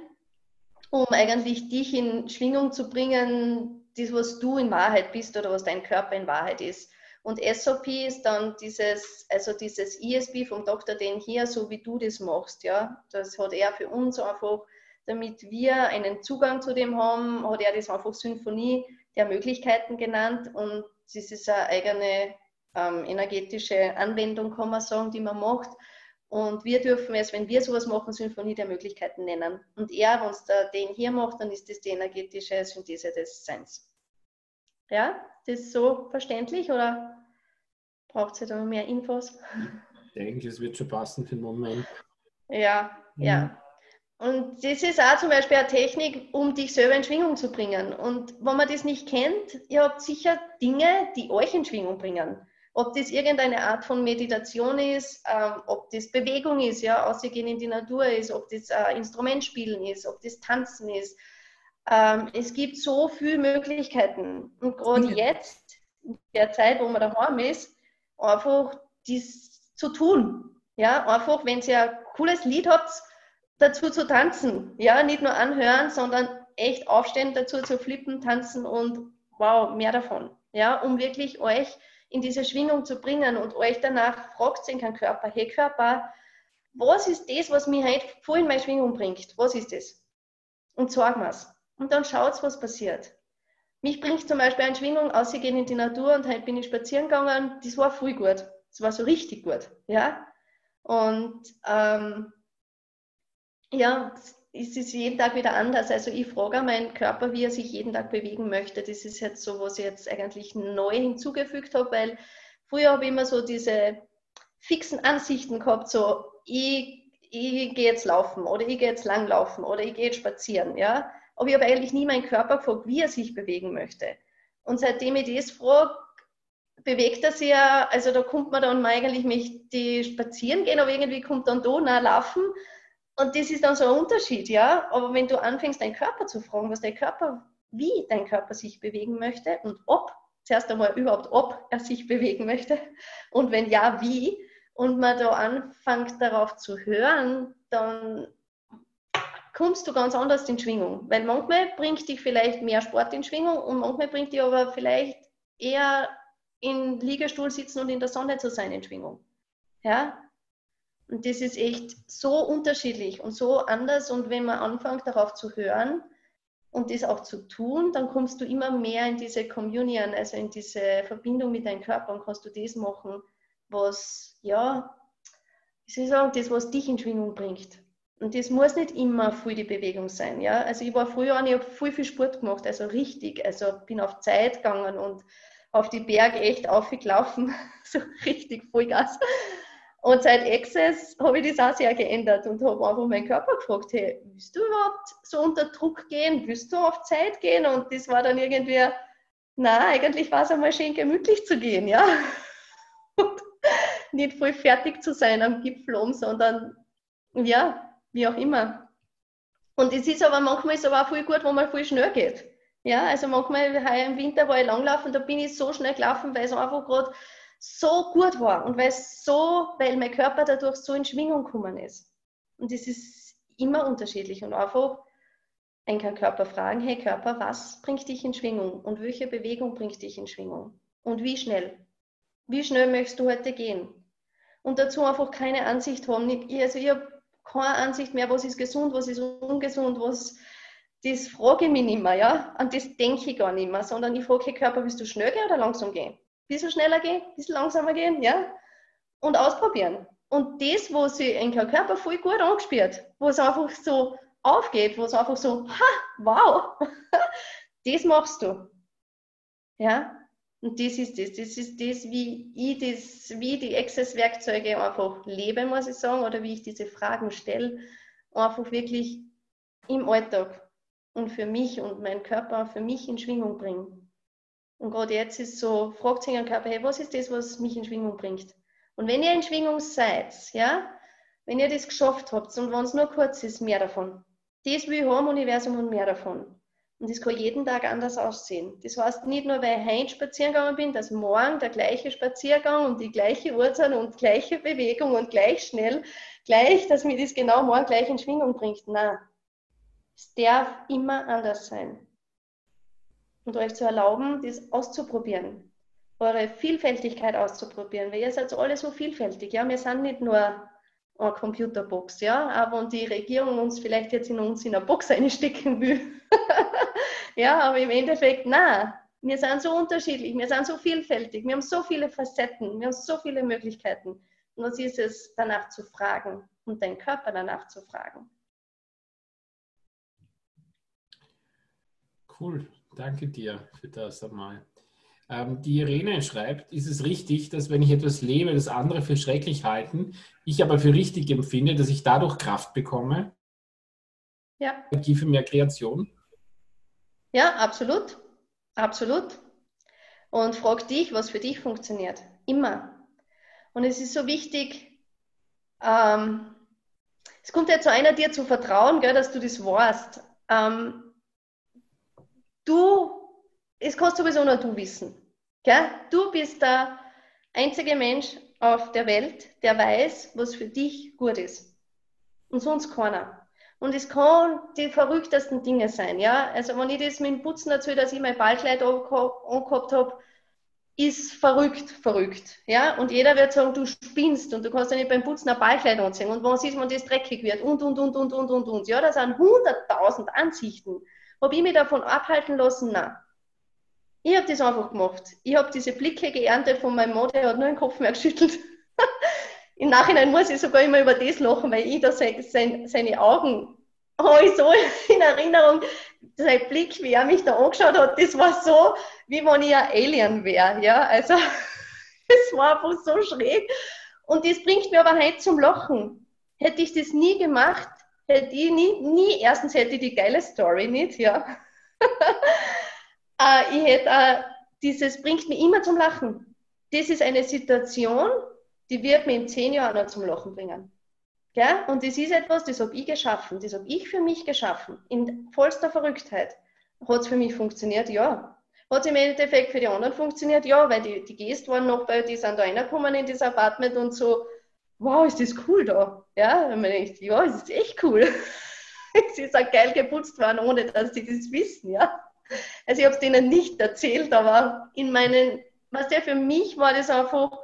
um eigentlich dich in Schwingung zu bringen, das, was du in Wahrheit bist oder was dein Körper in Wahrheit ist. Und SOP ist dann dieses, also dieses ESP vom Dr. Den hier, so wie du das machst, ja. Das hat er für uns einfach, damit wir einen Zugang zu dem haben, hat er das einfach Symphonie der Möglichkeiten genannt und das ist eine eigene ähm, energetische Anwendung, kann man sagen, die man macht. Und wir dürfen es, wenn wir sowas machen, Symphonie der Möglichkeiten nennen. Und er, wenn es den hier macht, dann ist das die energetische Synthese des Seins. Ja, das ist so verständlich oder braucht ihr da noch mehr Infos? Ich denke, es wird schon passen für den Moment. Ja, mhm. ja. Und das ist auch zum Beispiel eine Technik, um dich selber in Schwingung zu bringen. Und wenn man das nicht kennt, ihr habt sicher Dinge, die euch in Schwingung bringen. Ob das irgendeine Art von Meditation ist, ähm, ob das Bewegung ist, ja, ausgehen in die Natur ist, ob das äh, Instrumentspielen ist, ob das Tanzen ist, ähm, es gibt so viele Möglichkeiten. Und gerade jetzt, in der Zeit, wo man daheim ist, einfach das zu tun. Ja, einfach, wenn ihr ein cooles Lied habt, dazu zu tanzen. Ja, nicht nur anhören, sondern echt aufstehen, dazu zu flippen, tanzen und wow, mehr davon. Ja, um wirklich euch in diese Schwingung zu bringen und euch danach fragt in kein Körper, hey Körper, was ist das, was mich heute voll in meine Schwingung bringt? Was ist das? Und sagen wir es und dann schaut, was passiert. Mich bringt zum Beispiel eine Schwingung, ausgehen in die Natur und heute bin ich spazieren gegangen, das war voll gut. Das war so richtig gut. Ja? Und ähm, ja, es ist jeden Tag wieder anders. Also ich frage meinen Körper, wie er sich jeden Tag bewegen möchte. Das ist jetzt so, was ich jetzt eigentlich neu hinzugefügt habe, weil früher habe ich immer so diese fixen Ansichten gehabt, so ich, ich gehe jetzt laufen oder ich gehe jetzt langlaufen oder ich gehe jetzt spazieren. Ja? Aber ich habe eigentlich nie meinen Körper gefragt, wie er sich bewegen möchte. Und seitdem ich das frage, bewegt er sich ja, also da kommt man dann mal eigentlich möchte spazieren gehen, aber irgendwie kommt dann da nach laufen. Und das ist dann so ein Unterschied, ja. Aber wenn du anfängst, deinen Körper zu fragen, was dein Körper, wie dein Körper sich bewegen möchte und ob, zuerst einmal überhaupt, ob er sich bewegen möchte und wenn ja, wie, und man da anfängt darauf zu hören, dann kommst du ganz anders in Schwingung. Weil manchmal bringt dich vielleicht mehr Sport in Schwingung und manchmal bringt dich aber vielleicht eher in Liegestuhl sitzen und in der Sonne zu sein in Schwingung. Ja? Und das ist echt so unterschiedlich und so anders. Und wenn man anfängt, darauf zu hören und das auch zu tun, dann kommst du immer mehr in diese Communion, also in diese Verbindung mit deinem Körper und kannst du das machen, was, ja, wie soll ich sagen, das, was dich in Schwingung bringt. Und das muss nicht immer viel die Bewegung sein. Ja? Also ich war früher auch, ich habe viel, viel Sport gemacht, also richtig. Also bin auf Zeit gegangen und auf die Berge echt aufgelaufen, *laughs* so richtig Vollgas. Und seit Access habe ich das auch sehr geändert und habe einfach meinen Körper gefragt, hey, willst du überhaupt so unter Druck gehen? Willst du auf Zeit gehen? Und das war dann irgendwie, na, eigentlich war es einmal schön gemütlich zu gehen, ja. *laughs* Und nicht voll fertig zu sein am Gipfel um, sondern ja, wie auch immer. Und es ist aber manchmal ist aber auch viel gut, wo man viel schnell geht. Ja, also manchmal heuer im Winter war ich langlaufen, da bin ich so schnell gelaufen, weil es einfach gerade so gut war und weil es so, weil mein Körper dadurch so in Schwingung gekommen ist. Und das ist immer unterschiedlich und einfach ein kann Körper fragen, hey Körper, was bringt dich in Schwingung und welche Bewegung bringt dich in Schwingung und wie schnell? Wie schnell möchtest du heute gehen? Und dazu einfach keine Ansicht haben. Also ich habe keine Ansicht mehr, was ist gesund, was ist ungesund, was, das frage ich mich nicht mehr, ja, an das denke ich gar nicht mehr, sondern ich frage, hey Körper, willst du schnell gehen oder langsam gehen? Ein bisschen schneller gehen, ein bisschen langsamer gehen, ja, und ausprobieren. Und das, wo sich in Körper voll gut angespürt, wo es einfach so aufgeht, wo es einfach so, ha, wow, *laughs* das machst du. Ja, und das ist das. Das ist das, wie ich das, wie die Access-Werkzeuge einfach lebe, muss ich sagen, oder wie ich diese Fragen stelle, einfach wirklich im Alltag und für mich und meinen Körper für mich in Schwingung bringen. Und gerade jetzt ist so, fragt sich ein Körper, hey, was ist das, was mich in Schwingung bringt? Und wenn ihr in Schwingung seid, ja, wenn ihr das geschafft habt und wenn es nur kurz ist, mehr davon. Das will ich haben, Universum und mehr davon. Und das kann jeden Tag anders aussehen. Das heißt nicht nur, weil ich heute spazieren gegangen bin, dass morgen der gleiche Spaziergang und die gleiche Uhrzeit und gleiche Bewegung und gleich schnell, gleich, dass mir das genau morgen gleich in Schwingung bringt. Nein. Es darf immer anders sein. Und euch zu erlauben, das auszuprobieren. eure Vielfältigkeit auszuprobieren, weil ihr seid alle so vielfältig. Ja, wir sind nicht nur eine Computerbox, ja, aber wenn die Regierung uns vielleicht jetzt in uns in eine Box *laughs* einstecken will. ja, aber im Endeffekt, nein, wir sind so unterschiedlich, wir sind so vielfältig, wir haben so viele Facetten, wir haben so viele Möglichkeiten. Und was ist es, danach zu fragen und deinen Körper danach zu fragen? Cool, danke dir für das einmal. Ähm, die Irene schreibt, ist es richtig, dass wenn ich etwas lebe, das andere für schrecklich halten, ich aber für richtig empfinde, dass ich dadurch Kraft bekomme? Ja. Energie für mehr Kreation? Ja, absolut. Absolut. Und frag dich, was für dich funktioniert. Immer. Und es ist so wichtig, ähm, es kommt ja zu einer, dir zu vertrauen, gell, dass du das weißt. Ähm, du es kannst sowieso nur du wissen. Gell? Du bist der einzige Mensch auf der Welt, der weiß, was für dich gut ist. Und sonst keiner. Und es kann die verrücktesten Dinge sein, ja. Also wenn ich das mit dem Putzen erzähle, dass ich mein Ballkleid angehabt habe, ist verrückt, verrückt, ja. Und jeder wird sagen, du spinnst und du kannst ja nicht beim Putzen ein Ballkleid anziehen. Und was ist, wenn das dreckig wird? Und, und, und, und, und, und, und. Ja, das sind hunderttausend Ansichten. Habe ich mich davon abhalten lassen? Nein. Ich habe das einfach gemacht. Ich habe diese Blicke geerntet von meinem Mann, der hat nur den Kopf mehr geschüttelt. *laughs* Im Nachhinein muss ich sogar immer über das lachen, weil ich da sein, sein, seine Augen habe ich so *laughs* in Erinnerung, sein Blick, wie er mich da angeschaut hat, das war so, wie wenn ich ein Alien wäre. Ja? Also, *laughs* es war einfach so schräg. Und das bringt mir aber heute zum Lachen. Hätte ich das nie gemacht, hätte ich nie, nie erstens hätte ich die geile Story nicht, ja. Äh, ich hätte äh, dieses bringt mich immer zum Lachen. Das ist eine Situation, die wird mir in zehn Jahren noch zum Lachen bringen. Gell? Und das ist etwas, das habe ich geschaffen, das habe ich für mich geschaffen, in vollster Verrücktheit. Hat es für mich funktioniert? Ja. Hat es im Endeffekt für die anderen funktioniert? Ja, weil die, die Gäste waren noch bei, die sind da reingekommen in das Apartment und so, wow, ist das cool da. Ja, man denkt, ja, es ist echt cool. *laughs* es ist auch geil geputzt worden, ohne dass sie das wissen, ja. Also ich habe es denen nicht erzählt, aber in meinen, was der für mich war, das einfach,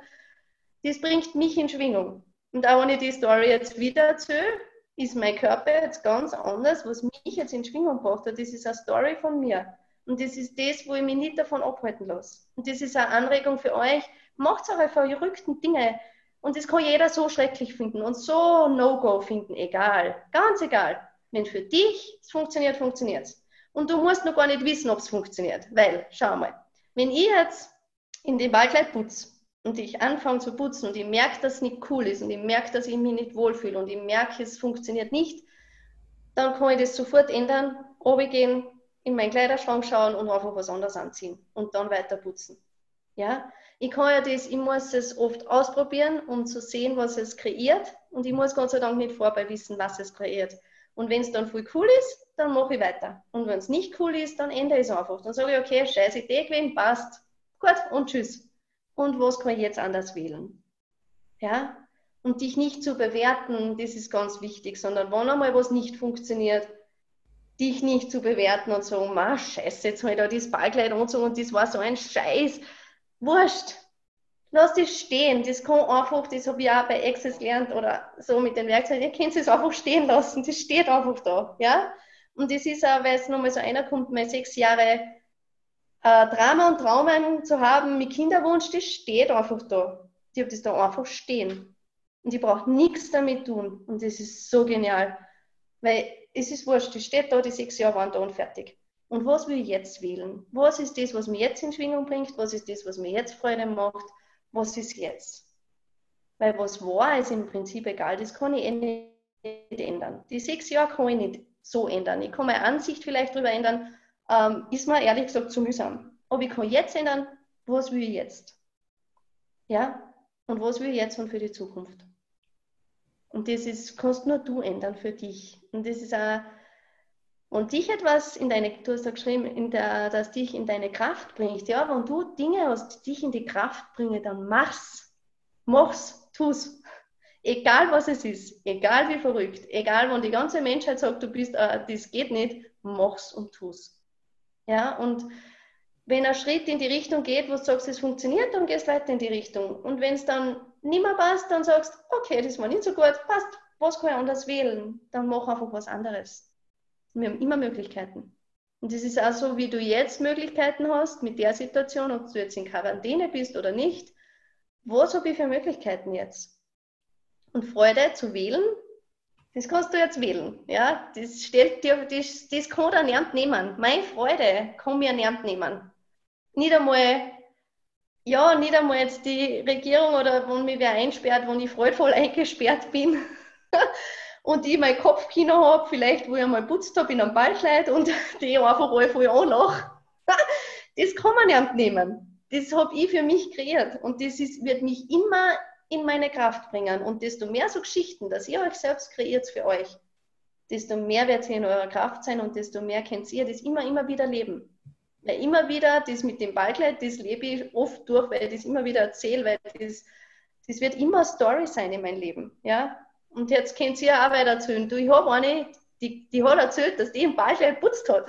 das bringt mich in Schwingung. Und auch wenn ich die Story jetzt wieder erzähle, ist mein Körper jetzt ganz anders, was mich jetzt in Schwingung hat. Das ist eine Story von mir. Und das ist das, wo ich mich nicht davon abhalten lasse. Und das ist eine Anregung für euch. Macht eure verrückten Dinge. Und das kann jeder so schrecklich finden und so No-Go finden. Egal. Ganz egal. Wenn für dich es funktioniert, funktioniert es. Und du musst noch gar nicht wissen, ob es funktioniert. Weil, schau mal, wenn ich jetzt in den Ballkleid putze und ich anfange zu putzen und ich merke, dass es nicht cool ist und ich merke, dass ich mich nicht wohlfühle und ich merke, es funktioniert nicht, dann kann ich das sofort ändern, gehen, in meinen Kleiderschrank schauen und einfach was anderes anziehen und dann weiter putzen. Ja, ich kann ja das, ich muss es oft ausprobieren, um zu sehen, was es kreiert und ich muss Gott sei Dank nicht vorbei wissen, was es kreiert. Und wenn es dann voll cool ist, dann mache ich weiter. Und wenn es nicht cool ist, dann ändere ich es einfach. Dann sage ich, okay, scheiß Idee gewesen, passt. Gut, und tschüss. Und was kann ich jetzt anders wählen? Ja? Und dich nicht zu bewerten, das ist ganz wichtig, sondern wenn einmal was nicht funktioniert, dich nicht zu bewerten und so, ma, scheiße, jetzt habe ich da das Ballkleid und so und das war so ein Scheiß. Wurscht. Lass das stehen. Das kann einfach, das habe ich auch bei Access gelernt oder so mit den Werkzeugen, ihr könnt es einfach stehen lassen. Das steht einfach da. Ja? Und das ist auch, weil es nochmal so einer kommt, mal sechs Jahre äh, Drama und Traumen zu haben mit Kinderwunsch, das steht einfach da. Die habe das da einfach stehen. Und die braucht nichts damit tun. Und das ist so genial. Weil es ist wurscht, die steht da, die sechs Jahre waren da und fertig. Und was will ich jetzt wählen? Was ist das, was mir jetzt in Schwingung bringt? Was ist das, was mir jetzt Freude macht? Was ist jetzt? Weil was war, ist im Prinzip egal. Das kann ich eh nicht ändern. Die sechs Jahre kann ich nicht so ändern. Ich kann meine Ansicht vielleicht darüber ändern, ähm, ist mir ehrlich gesagt zu mühsam. Aber ich kann jetzt ändern, was will ich jetzt? Ja? Und was will ich jetzt und für die Zukunft? Und das ist, kannst nur du ändern für dich. Und das ist auch, und dich etwas in deine, du hast ja geschrieben, der, dass dich in deine Kraft bringt. Ja, wenn du Dinge die dich in die Kraft bringen, dann mach's. Mach's, tu's. Egal was es ist, egal wie verrückt, egal wenn die ganze Menschheit sagt, du bist, äh, das geht nicht, mach's und tu's. Ja, und wenn ein Schritt in die Richtung geht, wo du sagst, es funktioniert, dann gehst weiter in die Richtung. Und wenn es dann nicht mehr passt, dann sagst okay, das war nicht so gut, passt, was kann ich anders wählen? Dann mach einfach was anderes. Wir haben immer Möglichkeiten. Und das ist auch so, wie du jetzt Möglichkeiten hast mit der Situation, ob du jetzt in Quarantäne bist oder nicht. Was habe ich für Möglichkeiten jetzt? Und Freude zu wählen, das kannst du jetzt wählen. Ja? Das, stellt dir, das, das kann dir niemand nehmen. Meine Freude kann mir niemand nehmen. Nicht einmal, ja, nicht einmal jetzt die Regierung oder wenn mich wer einsperrt, wenn ich freudvoll *laughs* eingesperrt bin und ich mein Kopfkino habe, vielleicht wo ich einmal putzt habe in einem Ballkleid und *laughs* die einfach alle voll anlache. *laughs* das kann man nicht nehmen. Das habe ich für mich kreiert und das ist, wird mich immer in meine Kraft bringen. Und desto mehr so Geschichten, dass ihr euch selbst kreiert für euch, desto mehr wird ihr in eurer Kraft sein und desto mehr könnt ihr das immer, immer wieder leben. Weil immer wieder das mit dem Ballkleid, das lebe ich oft durch, weil ich das immer wieder erzähle, weil das, das wird immer Story sein in meinem Leben. Ja? Und jetzt könnt ihr auch weiter erzählen. Du, ich habe eine, die, die hat erzählt, dass die im Ballkleid putzt hat.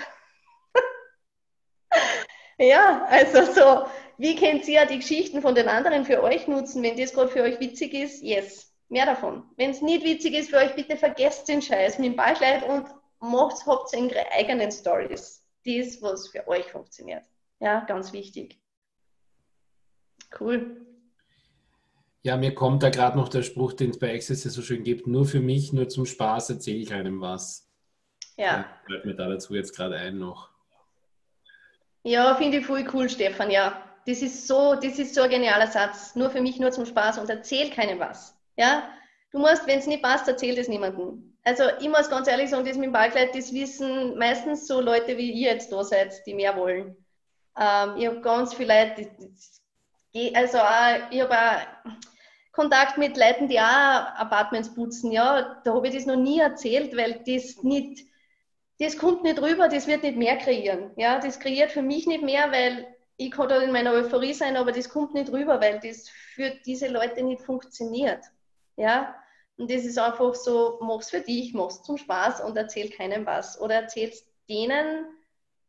*laughs* ja, also so, wie könnt ihr die Geschichten von den anderen für euch nutzen? Wenn das gerade für euch witzig ist, yes, mehr davon. Wenn es nicht witzig ist für euch, bitte vergesst den Scheiß mit dem Ballkleid und macht, habt eure eigenen Stories. Das, was für euch funktioniert. Ja, ganz wichtig. Cool. Ja, mir kommt da gerade noch der Spruch, den es bei Access so schön gibt, nur für mich, nur zum Spaß erzähle ich einem was. Ja. fällt mir da dazu jetzt gerade ein noch. Ja, finde ich voll cool, Stefan, ja das ist so, das ist so ein genialer Satz. Nur für mich, nur zum Spaß und erzähl keinem was. Ja? Du musst, wenn es nicht passt, erzähl das niemandem. Also ich muss ganz ehrlich sagen, das mit dem Ballkleid, das wissen meistens so Leute wie ihr jetzt da seid, die mehr wollen. Ähm, ich habe ganz viele Leute, die, also auch, ich habe auch Kontakt mit Leuten, die auch Apartments putzen. Ja, da habe ich das noch nie erzählt, weil das nicht, das kommt nicht rüber, das wird nicht mehr kreieren. Ja, das kreiert für mich nicht mehr, weil ich kann da in meiner Euphorie sein, aber das kommt nicht rüber, weil das für diese Leute nicht funktioniert. Ja, und das ist einfach so, mach's für dich, mach's zum Spaß und erzähl keinem was. Oder erzähl's denen,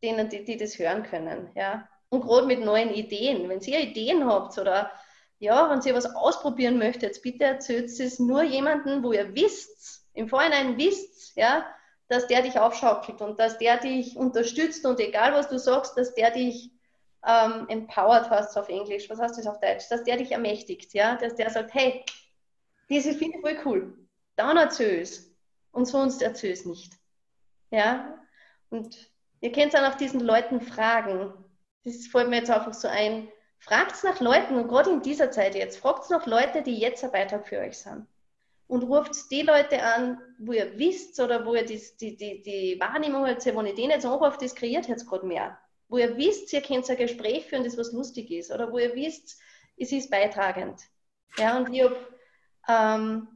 denen, die, die das hören können. Ja, und gerade mit neuen Ideen. Wenn ihr Ideen habt oder ja, wenn ihr was ausprobieren möchtet, bitte erzählt es nur jemandem, wo ihr wisst, im Vorhinein wisst, ja, dass der dich aufschaukelt und dass der dich unterstützt und egal was du sagst, dass der dich ähm, empowered hast auf Englisch, was heißt das auf Deutsch, dass der dich ermächtigt, ja, dass der sagt, hey, das finde ich voll cool, dann erzähl es und sonst erzähl es nicht, ja, und ihr könnt dann auch diesen Leuten fragen, das fällt mir jetzt einfach so ein, fragt nach Leuten und gerade in dieser Zeit jetzt, fragt nach Leute, die jetzt ein Beitrag für euch sind und ruft die Leute an, wo ihr wisst oder wo ihr die, die, die, die Wahrnehmung habt, wenn ich den jetzt anrufe, das kreiert jetzt gerade mehr wo ihr wisst, ihr könnt ein Gespräch führen, das was lustig ist, oder wo ihr wisst, es ist beitragend. Ja, und ich habe ähm,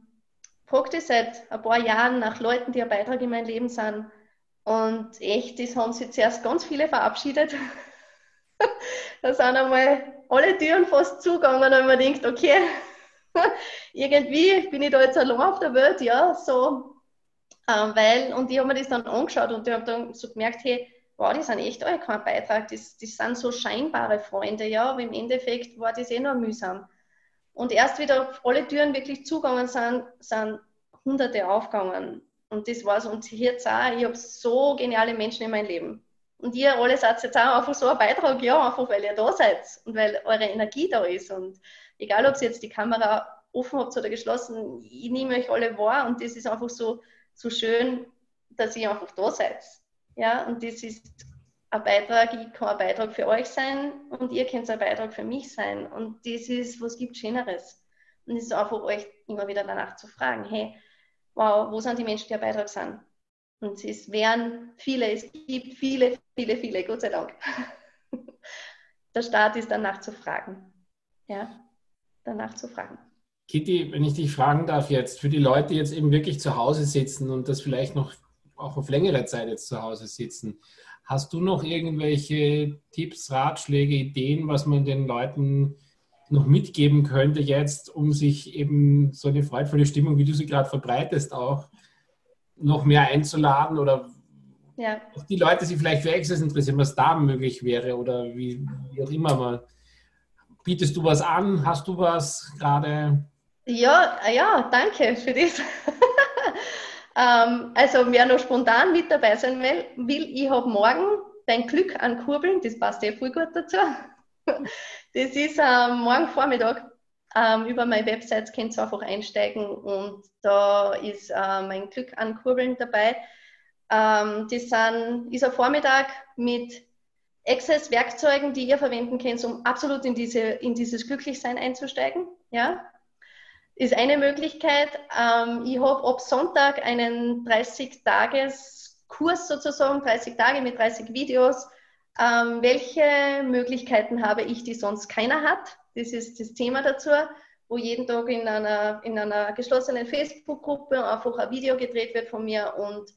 fragte seit ein paar Jahren nach Leuten, die ein Beitrag in mein Leben sind. Und echt, das haben sich zuerst ganz viele verabschiedet. *laughs* da sind einmal alle Türen fast zugegangen und man denkt, okay, *laughs* irgendwie bin ich da jetzt allein auf der Welt, ja, so. Ähm, weil, und ich habe mir das dann angeschaut und ich habe dann so gemerkt, hey, wow, die sind echt alle kein Beitrag, das, das sind so scheinbare Freunde, ja, aber im Endeffekt war das eh nur mühsam. Und erst wieder alle Türen wirklich zugegangen sind, sind hunderte aufgegangen. Und das war's. Und jetzt auch, ich habe so geniale Menschen in meinem Leben. Und ihr alle seid jetzt auch einfach so ein Beitrag, ja, einfach weil ihr da seid und weil eure Energie da ist. Und egal, ob ihr jetzt die Kamera offen habt oder geschlossen, ich nehme euch alle wahr und das ist einfach so, so schön, dass ihr einfach da seid. Ja, und das ist ein Beitrag, ich kann ein Beitrag für euch sein und ihr könnt ein Beitrag für mich sein. Und das ist, was gibt Schöneres? Und es ist einfach euch immer wieder danach zu fragen, hey, wow, wo sind die Menschen, die ein Beitrag sind? Und es wären viele, es gibt viele, viele, viele, Gott sei Dank. *laughs* Der Start ist danach zu fragen. Ja, danach zu fragen. Kitty, wenn ich dich fragen darf jetzt, für die Leute, die jetzt eben wirklich zu Hause sitzen und das vielleicht noch auch auf längere Zeit jetzt zu Hause sitzen. Hast du noch irgendwelche Tipps, Ratschläge, Ideen, was man den Leuten noch mitgeben könnte jetzt, um sich eben so eine freudvolle Stimmung, wie du sie gerade verbreitest, auch noch mehr einzuladen oder Ja. die Leute sich vielleicht für Access interessieren, was da möglich wäre oder wie, wie auch immer. Aber bietest du was an? Hast du was gerade? Ja, ja, danke für das. *laughs* ähm, also wer noch spontan mit dabei sein will, will ich habe morgen dein Glück an Kurbeln, das passt eh voll gut dazu. *laughs* Das ist ähm, morgen Vormittag. Ähm, über meine Website könnt ihr einfach einsteigen und da ist äh, mein Glück an Kurbeln dabei. Ähm, das sind, ist ein Vormittag mit Access-Werkzeugen, die ihr verwenden könnt, um absolut in, diese, in dieses Glücklichsein einzusteigen. Ja? Ist eine Möglichkeit. Ähm, ich habe ab Sonntag einen 30-Tages-Kurs sozusagen, 30 Tage mit 30 Videos. Ähm, welche Möglichkeiten habe ich, die sonst keiner hat? Das ist das Thema dazu, wo jeden Tag in einer, in einer geschlossenen Facebook-Gruppe einfach ein Video gedreht wird von mir und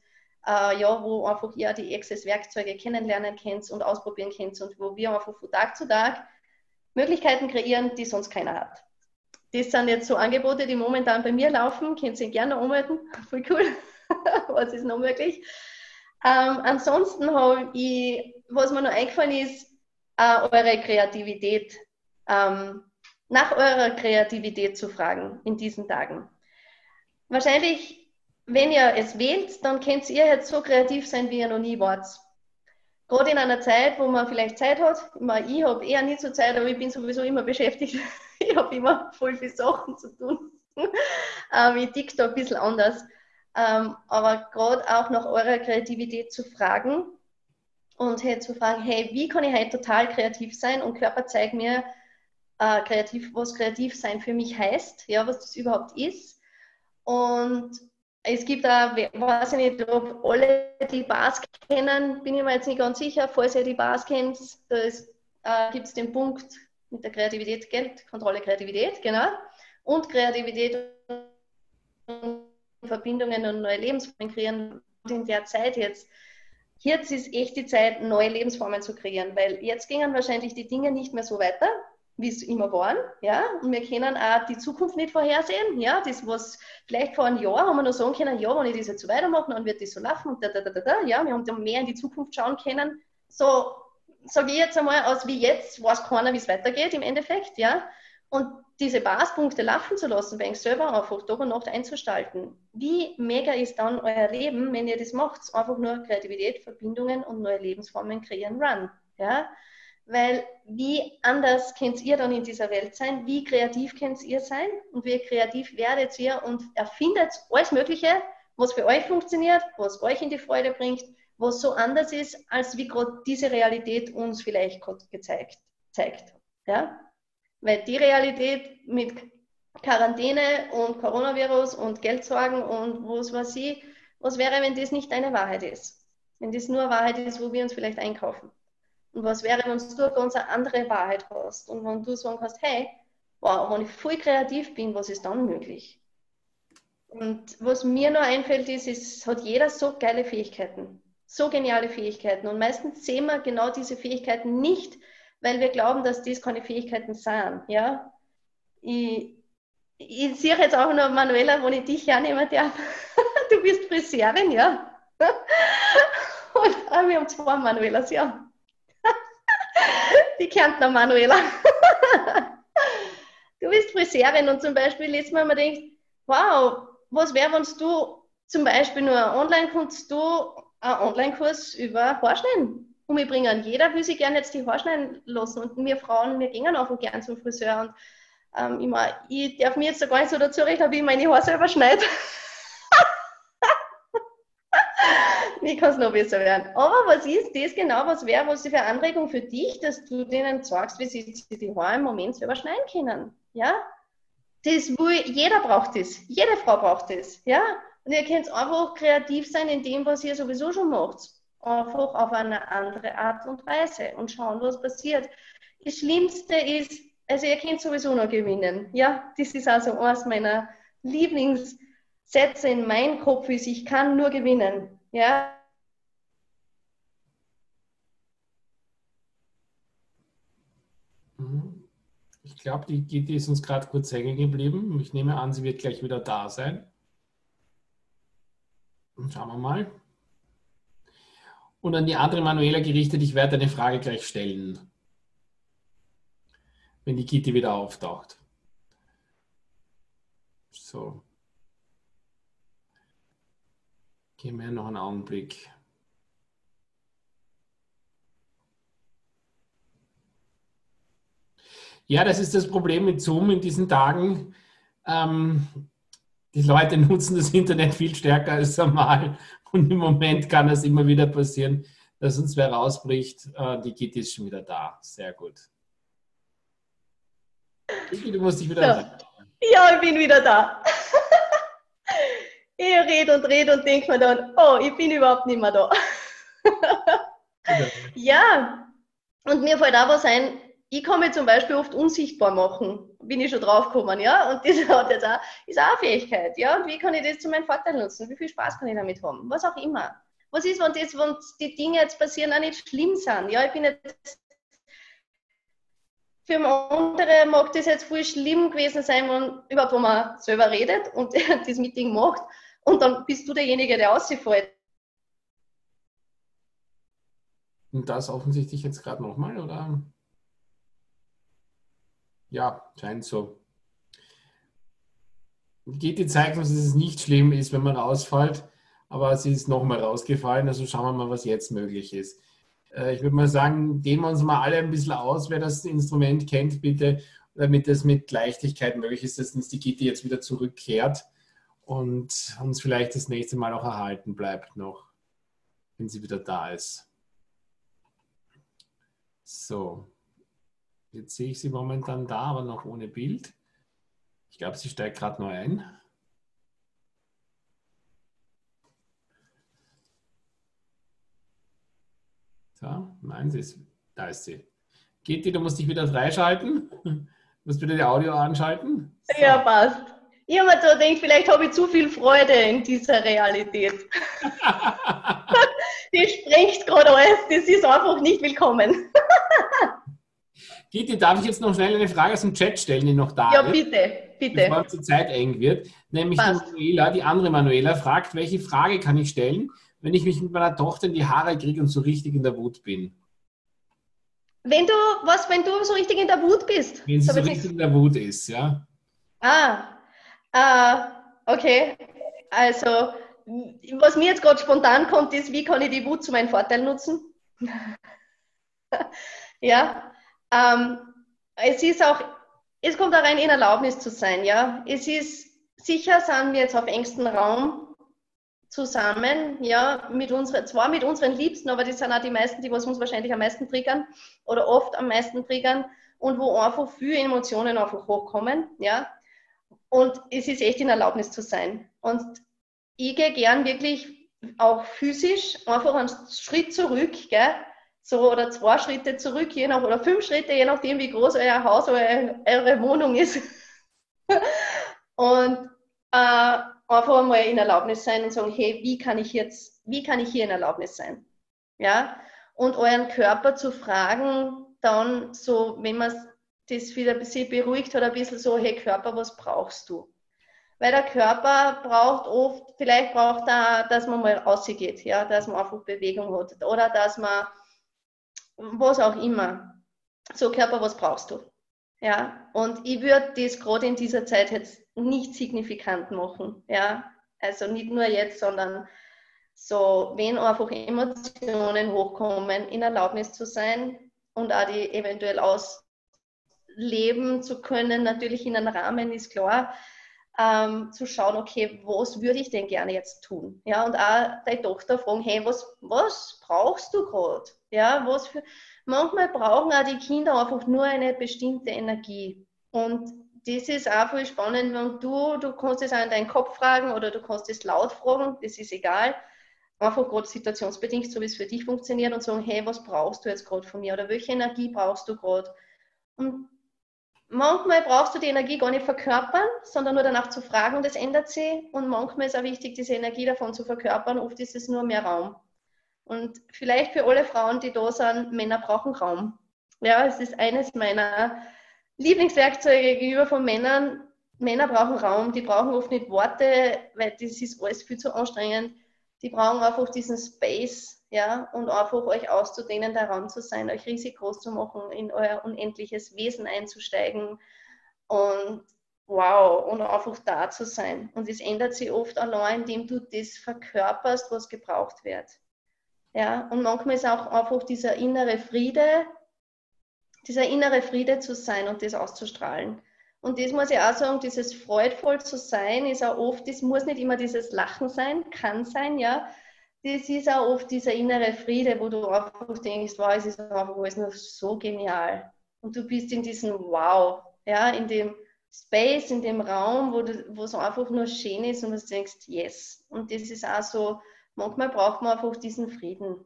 äh, ja, wo einfach ihr die Access-Werkzeuge kennenlernen könnt und ausprobieren könnt und wo wir einfach von Tag zu Tag Möglichkeiten kreieren, die sonst keiner hat. Das sind jetzt so Angebote, die momentan bei mir laufen. Könnt ihr gerne ummelden. Voll cool. *laughs* was ist noch möglich? Ähm, ansonsten habe ich, was mir noch eingefallen ist, äh, eure Kreativität, ähm, nach eurer Kreativität zu fragen in diesen Tagen. Wahrscheinlich wenn ihr es wählt, dann könnt ihr jetzt so kreativ sein, wie ihr noch nie wart. Gerade in einer Zeit, wo man vielleicht Zeit hat. Ich habe eher nie so Zeit, aber ich bin sowieso immer beschäftigt. *laughs* ich habe immer voll viele Sachen zu tun. *laughs* ähm, ich tick da ein bisschen anders. Ähm, aber gerade auch nach eurer Kreativität zu fragen und hey, zu fragen, hey, wie kann ich heute total kreativ sein? Und Körper zeigt mir, äh, kreativ, was kreativ sein für mich heißt, ja, was das überhaupt ist. Und es gibt da, weiß ich nicht, ob alle die Bars kennen, bin ich mir jetzt nicht ganz sicher. Falls ihr die Bars kennt, da äh, gibt es den Punkt mit der Kreativität, Geld, Kontrolle, Kreativität, genau. Und Kreativität und Verbindungen und neue Lebensformen kreieren. Und in der Zeit jetzt, jetzt ist echt die Zeit, neue Lebensformen zu kreieren, weil jetzt gingen wahrscheinlich die Dinge nicht mehr so weiter wie es immer waren, ja, und wir können auch die Zukunft nicht vorhersehen, ja, das, was vielleicht vor einem Jahr haben wir noch sagen können, ja, wenn ich das jetzt so weitermache, dann wird das so laufen, und da, da, da, da, da, ja, wir haben dann mehr in die Zukunft schauen können, so, sage ich jetzt einmal, aus wie jetzt, weiß keiner, wie es weitergeht im Endeffekt, ja, und diese Basispunkte laufen zu lassen, bei euch selber einfach Tag und Nacht einzustalten. Wie mega ist dann euer Leben, wenn ihr das macht? Einfach nur Kreativität, Verbindungen und neue Lebensformen kreieren, run, ja, weil wie anders könnt ihr dann in dieser Welt sein? Wie kreativ könnt ihr sein? Und wie kreativ werdet ihr und erfindet alles Mögliche, was für euch funktioniert, was euch in die Freude bringt, was so anders ist, als wie gerade diese Realität uns vielleicht gezeigt, zeigt. Ja? Weil die Realität mit Quarantäne und Coronavirus und Geldsorgen und was weiß ich, was wäre, wenn das nicht eine Wahrheit ist? Wenn das nur Wahrheit ist, wo wir uns vielleicht einkaufen. Und was wäre, wenn du eine ganz andere Wahrheit hast? Und wenn du sagen kannst, hey, wow, wenn ich voll kreativ bin, was ist dann möglich? Und was mir noch einfällt, ist, es hat jeder so geile Fähigkeiten, so geniale Fähigkeiten. Und meistens sehen wir genau diese Fähigkeiten nicht, weil wir glauben, dass dies keine Fähigkeiten sind. Ja? Ich, ich sehe jetzt auch noch, Manuela, wo ich dich hernehmen darf. *laughs* du bist Friseurin, ja? *laughs* Und wir haben zwei Manuelas, *laughs* ja. Die Kärntner Manuela. Du bist Friseurin und zum Beispiel letztes Mal man denkt, wow, was wäre, wenn du zum Beispiel nur online kannst du einen Online-Kurs über Haarschneiden umbringen. Jeder will sich gerne jetzt die Haarschneiden lassen und wir Frauen, wir gehen auch gern zum Friseur und ähm, ich, mein, ich darf mir jetzt da gar nicht so dazu rechnen, wie ich meine Haare selber schneide. *laughs* Wie kann es noch besser werden? Aber was ist das genau, was wäre, was für Anregung für dich, dass du denen sagst, wie sie die Haare im Moment selber schneiden können? Ja? Das, wo jeder braucht das. Jede Frau braucht das. Ja? Und ihr könnt einfach kreativ sein in dem, was ihr sowieso schon macht. Einfach auf eine andere Art und Weise und schauen, was passiert. Das Schlimmste ist, also ihr könnt sowieso noch gewinnen. Ja, das ist also eines meiner Lieblingssätze in meinem Kopf, ist, ich kann nur gewinnen. Ja. Mhm. Ich glaube, die Gitti ist uns gerade kurz hängen geblieben. Ich nehme an, sie wird gleich wieder da sein. Schauen wir mal. Und an die andere Manuela gerichtet, ich werde eine Frage gleich stellen, wenn die Kitty wieder auftaucht. So. Geben wir noch einen Augenblick. Ja, das ist das Problem mit Zoom in diesen Tagen. Ähm, die Leute *laughs* nutzen das Internet viel stärker als einmal. Und im Moment kann es immer wieder passieren, dass uns wer rausbricht. Äh, die Kitty ist schon wieder da. Sehr gut. Kitty, du musst dich wieder ja. ja, ich bin wieder da. *laughs* ich rede und rede und denke mir dann, oh, ich bin überhaupt nicht mehr da. *laughs* ja, und mir fällt auch was ein, ich kann mich zum Beispiel oft unsichtbar machen, bin ich schon draufgekommen, ja, und das *laughs* hat jetzt auch, ist auch eine Fähigkeit, ja, und wie kann ich das zu meinem Vorteil nutzen, wie viel Spaß kann ich damit haben, was auch immer. Was ist, wenn, das, wenn die Dinge jetzt passieren, auch nicht schlimm sind, ja, ich bin jetzt, für andere mag das jetzt voll schlimm gewesen sein, wenn überhaupt, wo man selber redet und *laughs* das Meeting macht, und dann bist du derjenige, der ausfällt. Und das offensichtlich jetzt gerade nochmal, oder? Ja, scheint so. Gitti zeigt uns, dass es nicht schlimm ist, wenn man rausfällt, aber sie ist nochmal rausgefallen, also schauen wir mal, was jetzt möglich ist. Äh, ich würde mal sagen, dehnen wir uns mal alle ein bisschen aus, wer das Instrument kennt, bitte, damit es mit Leichtigkeit möglich ist, dass uns die Gitti jetzt wieder zurückkehrt und uns vielleicht das nächste Mal auch erhalten bleibt noch, wenn sie wieder da ist. So, jetzt sehe ich sie momentan da, aber noch ohne Bild. Ich glaube, sie steigt gerade neu ein. So, nein, sie ist, da ist sie. Geht die, du musst dich wieder freischalten. Du musst wieder die Audio anschalten. So. Ja, passt. Ich habe mir so gedacht, vielleicht habe ich zu viel Freude in dieser Realität. *laughs* *laughs* die sprengt gerade alles, das ist einfach nicht willkommen. Gitti, darf ich jetzt noch schnell eine Frage aus dem Chat stellen, die noch da ja, ist? Ja, bitte, bitte. Bevor die Zeit eng wird. Nämlich die Manuela, die andere Manuela, fragt, welche Frage kann ich stellen, wenn ich mich mit meiner Tochter in die Haare kriege und so richtig in der Wut bin? Wenn du, was, wenn du so richtig in der Wut bist? Wenn sie so, richtig in der Wut ist, ja. Ah, Ah, okay. Also, was mir jetzt gerade spontan kommt, ist, wie kann ich die Wut zu meinem Vorteil nutzen? *laughs* ja, ähm, es ist auch, es kommt auch rein in Erlaubnis zu sein, ja. Es ist, sicher sind wir jetzt auf engstem Raum zusammen, ja, mit unseren, zwar mit unseren Liebsten, aber das sind auch die meisten, die was uns wahrscheinlich am meisten triggern oder oft am meisten triggern und wo einfach viele Emotionen einfach hochkommen, ja. Und es ist echt in Erlaubnis zu sein. Und ich gehe gern wirklich auch physisch einfach einen Schritt zurück, gell? So oder zwei Schritte zurück, je nach, oder fünf Schritte, je nachdem, wie groß euer Haus oder eure Wohnung ist. *laughs* und äh, einfach mal in Erlaubnis sein und sagen, hey, wie kann ich jetzt, wie kann ich hier in Erlaubnis sein? Ja, und euren Körper zu fragen, dann so, wenn man das wieder ein bisschen beruhigt hat, ein bisschen so, hey Körper, was brauchst du? Weil der Körper braucht oft, vielleicht braucht er, dass man mal rausgeht, ja, dass man einfach Bewegung hat oder dass man, was auch immer. So Körper, was brauchst du? Ja, und ich würde das gerade in dieser Zeit jetzt nicht signifikant machen, ja, also nicht nur jetzt, sondern so, wenn einfach Emotionen hochkommen, in Erlaubnis zu sein und auch die eventuell aus leben zu können, natürlich in einem Rahmen ist klar, ähm, zu schauen, okay, was würde ich denn gerne jetzt tun? Ja, und auch deine Tochter fragen, hey, was, was brauchst du gerade? Ja, was für, manchmal brauchen auch die Kinder einfach nur eine bestimmte Energie. Und das ist auch voll spannend, wenn du, du kannst es auch in deinen Kopf fragen oder du kannst es laut fragen, das ist egal. Einfach gerade situationsbedingt, so wie es für dich funktioniert und sagen, hey, was brauchst du jetzt gerade von mir oder welche Energie brauchst du gerade? Und manchmal brauchst du die Energie gar nicht verkörpern, sondern nur danach zu fragen und es ändert sich. Und manchmal ist auch wichtig, diese Energie davon zu verkörpern. Oft ist es nur mehr Raum. Und vielleicht für alle Frauen, die da sind, Männer brauchen Raum. Ja, es ist eines meiner Lieblingswerkzeuge gegenüber von Männern. Männer brauchen Raum, die brauchen oft nicht Worte, weil das ist alles viel zu anstrengend. Die brauchen einfach diesen Space, ja, und einfach euch auszudehnen, der Raum zu sein, euch riesig groß zu machen, in euer unendliches Wesen einzusteigen und wow, und einfach da zu sein. Und es ändert sich oft allein, indem du das verkörperst, was gebraucht wird. Ja, und manchmal ist auch einfach dieser innere Friede, dieser innere Friede zu sein und das auszustrahlen. Und das muss ich auch sagen, dieses freudvoll zu sein, ist auch oft, das muss nicht immer dieses Lachen sein, kann sein, ja. Das ist auch oft dieser innere Friede, wo du einfach denkst, wow, es ist einfach alles nur so genial. Und du bist in diesem Wow, ja, in dem Space, in dem Raum, wo, du, wo es einfach nur schön ist und du denkst, yes. Und das ist auch so, manchmal braucht man einfach diesen Frieden.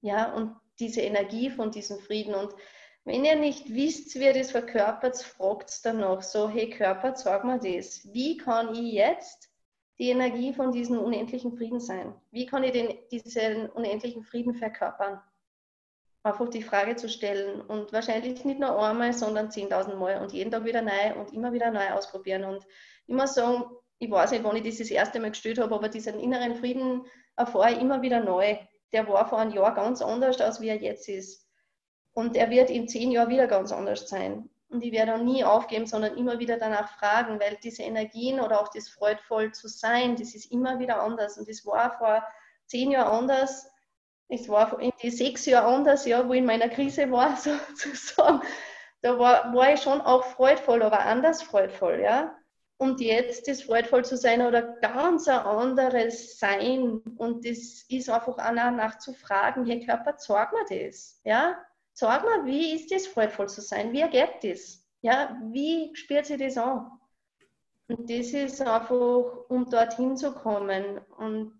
Ja, und diese Energie von diesem Frieden. Und wenn ihr nicht wisst, wie ihr das verkörpert, fragt danach so, hey Körper, sag mir das. Wie kann ich jetzt die Energie von diesem unendlichen Frieden sein? Wie kann ich den, diesen unendlichen Frieden verkörpern? Einfach die Frage zu stellen und wahrscheinlich nicht nur einmal, sondern 10.000 Mal und jeden Tag wieder neu und immer wieder neu ausprobieren und immer sagen, ich weiß nicht, wann ich das das erste Mal gestellt habe, aber diesen inneren Frieden erfahre ich immer wieder neu. Der war vor einem Jahr ganz anders, als wie er jetzt ist. Und er wird in zehn Jahren wieder ganz anders sein. Und ich werde auch nie aufgeben, sondern immer wieder danach fragen, weil diese Energien oder auch das freudvoll zu sein, das ist immer wieder anders. Und das war vor zehn Jahren anders. Es war in die sechs Jahre anders, ja, wo ich in meiner Krise war, *laughs* sozusagen. Da war, war ich schon auch freudvoll, aber anders freudvoll, ja und jetzt das freudvoll zu sein oder ganz ein anderes Sein. Und das ist einfach auch nachzufragen, hey Körper, zeig mir das. Ja? Zeig mir, wie ist das freudvoll zu sein? Wie geht das? Ja? Wie spürt sich das an? Und das ist einfach, um dorthin zu kommen. Und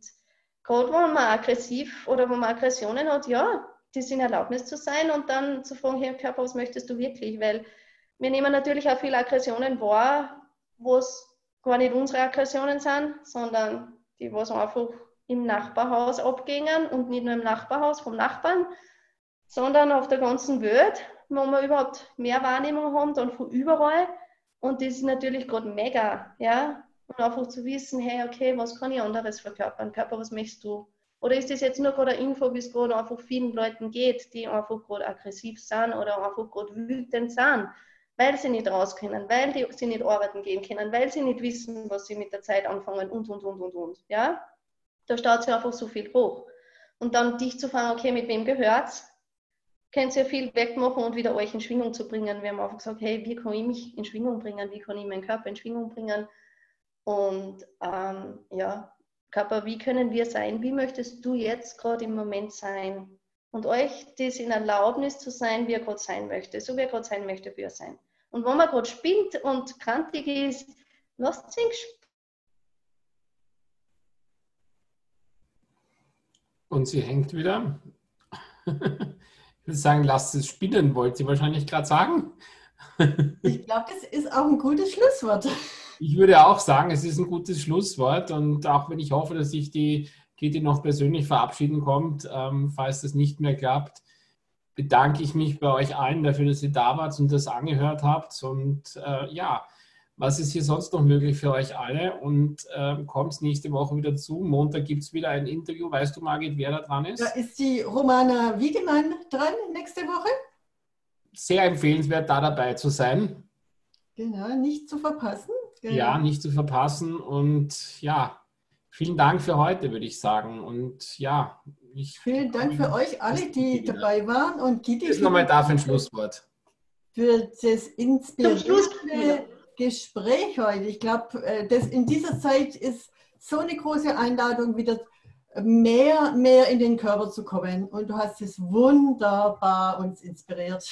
gerade wenn man aggressiv oder wenn man Aggressionen hat, ja, das in Erlaubnis zu sein und dann zu fragen, hey Körper, was möchtest du wirklich? Weil wir nehmen natürlich auch viele Aggressionen wahr, wo es gar nicht unsere Aggressionen sind, sondern die, was einfach im Nachbarhaus abgingen und nicht nur im Nachbarhaus vom Nachbarn, sondern auf der ganzen Welt, wo wir überhaupt mehr Wahrnehmung haben, dann von überall. Und das ist natürlich gerade mega, ja. Und einfach zu wissen, hey, okay, was kann ich anderes verkörpern? Körper, was möchtest du? Oder ist das jetzt nur gerade eine Info, wie es gerade einfach vielen Leuten geht, die einfach gerade aggressiv sind oder einfach gerade wütend sind? weil sie nicht raus können, weil die, sie nicht arbeiten gehen können, weil sie nicht wissen, was sie mit der Zeit anfangen und, und, und, und, und. Ja? Da staut sich einfach so viel hoch. Und dann dich zu fragen, okay, mit wem gehört's? Könnt ihr viel wegmachen und wieder euch in Schwingung zu bringen. Wir haben einfach gesagt, hey, wie kann ich mich in Schwingung bringen? Wie kann ich meinen Körper in Schwingung bringen? Und ähm, ja, Körper, wie können wir sein? Wie möchtest du jetzt gerade im Moment sein? Und euch das in Erlaubnis zu sein, wie er gerade sein möchte, so wie er gerade sein möchte, wie er sein. Und wenn man gerade spinnt und krantig ist, lasst ihn Und sie hängt wieder. *laughs* Ich würde sagen, lasst es spinnen, wollt ihr wahrscheinlich gerade sagen. Ich glaube, das ist auch ein gutes Schlusswort. Ich würde auch sagen, es ist ein gutes Schlusswort. Und auch wenn ich hoffe, dass sich die Kitty noch persönlich verabschieden kommt, ähm, falls das nicht mehr klappt, bedanke ich mich bei euch allen dafür, dass ihr da wart und das angehört habt. Und äh, ja, was ist hier sonst noch möglich für euch alle? Und äh, kommt nächste Woche wieder zu. Montag gibt es wieder ein Interview. Weißt du, Margit, wer da dran ist? Da ist die Romana Wiedemann dran nächste Woche. Sehr empfehlenswert, da dabei zu sein. Genau, nicht zu verpassen. Genau. Ja, nicht zu verpassen. Und ja, vielen Dank für heute, würde ich sagen. Und ja, ich Vielen Dank für euch alle, die dabei waren. Und Kitty. Ist nochmal da für ein Schlusswort. Für das inspirierende Gespräch heute. Ich glaube, äh, in dieser Zeit ist so eine große Einladung, wieder mehr, mehr in den Körper zu kommen. Und du hast es wunderbar uns inspiriert.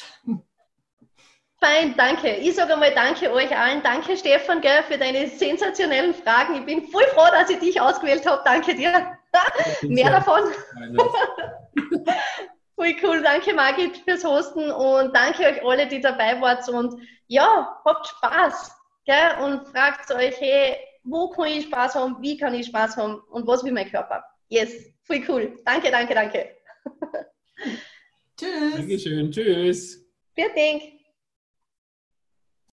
Fein, danke. Ich sage einmal danke euch allen. Danke, Stefan, gell, für deine sensationellen Fragen. Ich bin voll froh, dass ich dich ausgewählt habe. Danke dir. Mehr davon. *laughs* Voll cool. Danke, Margit, fürs Hosten und danke euch alle, die dabei wart. Und ja, habt Spaß gell? und fragt euch, hey, wo kann ich Spaß haben? Wie kann ich Spaß haben? Und was will mein Körper? Yes, voll cool. Danke, danke, danke. *laughs* Tschüss. Dankeschön. Tschüss. Vielen Dank.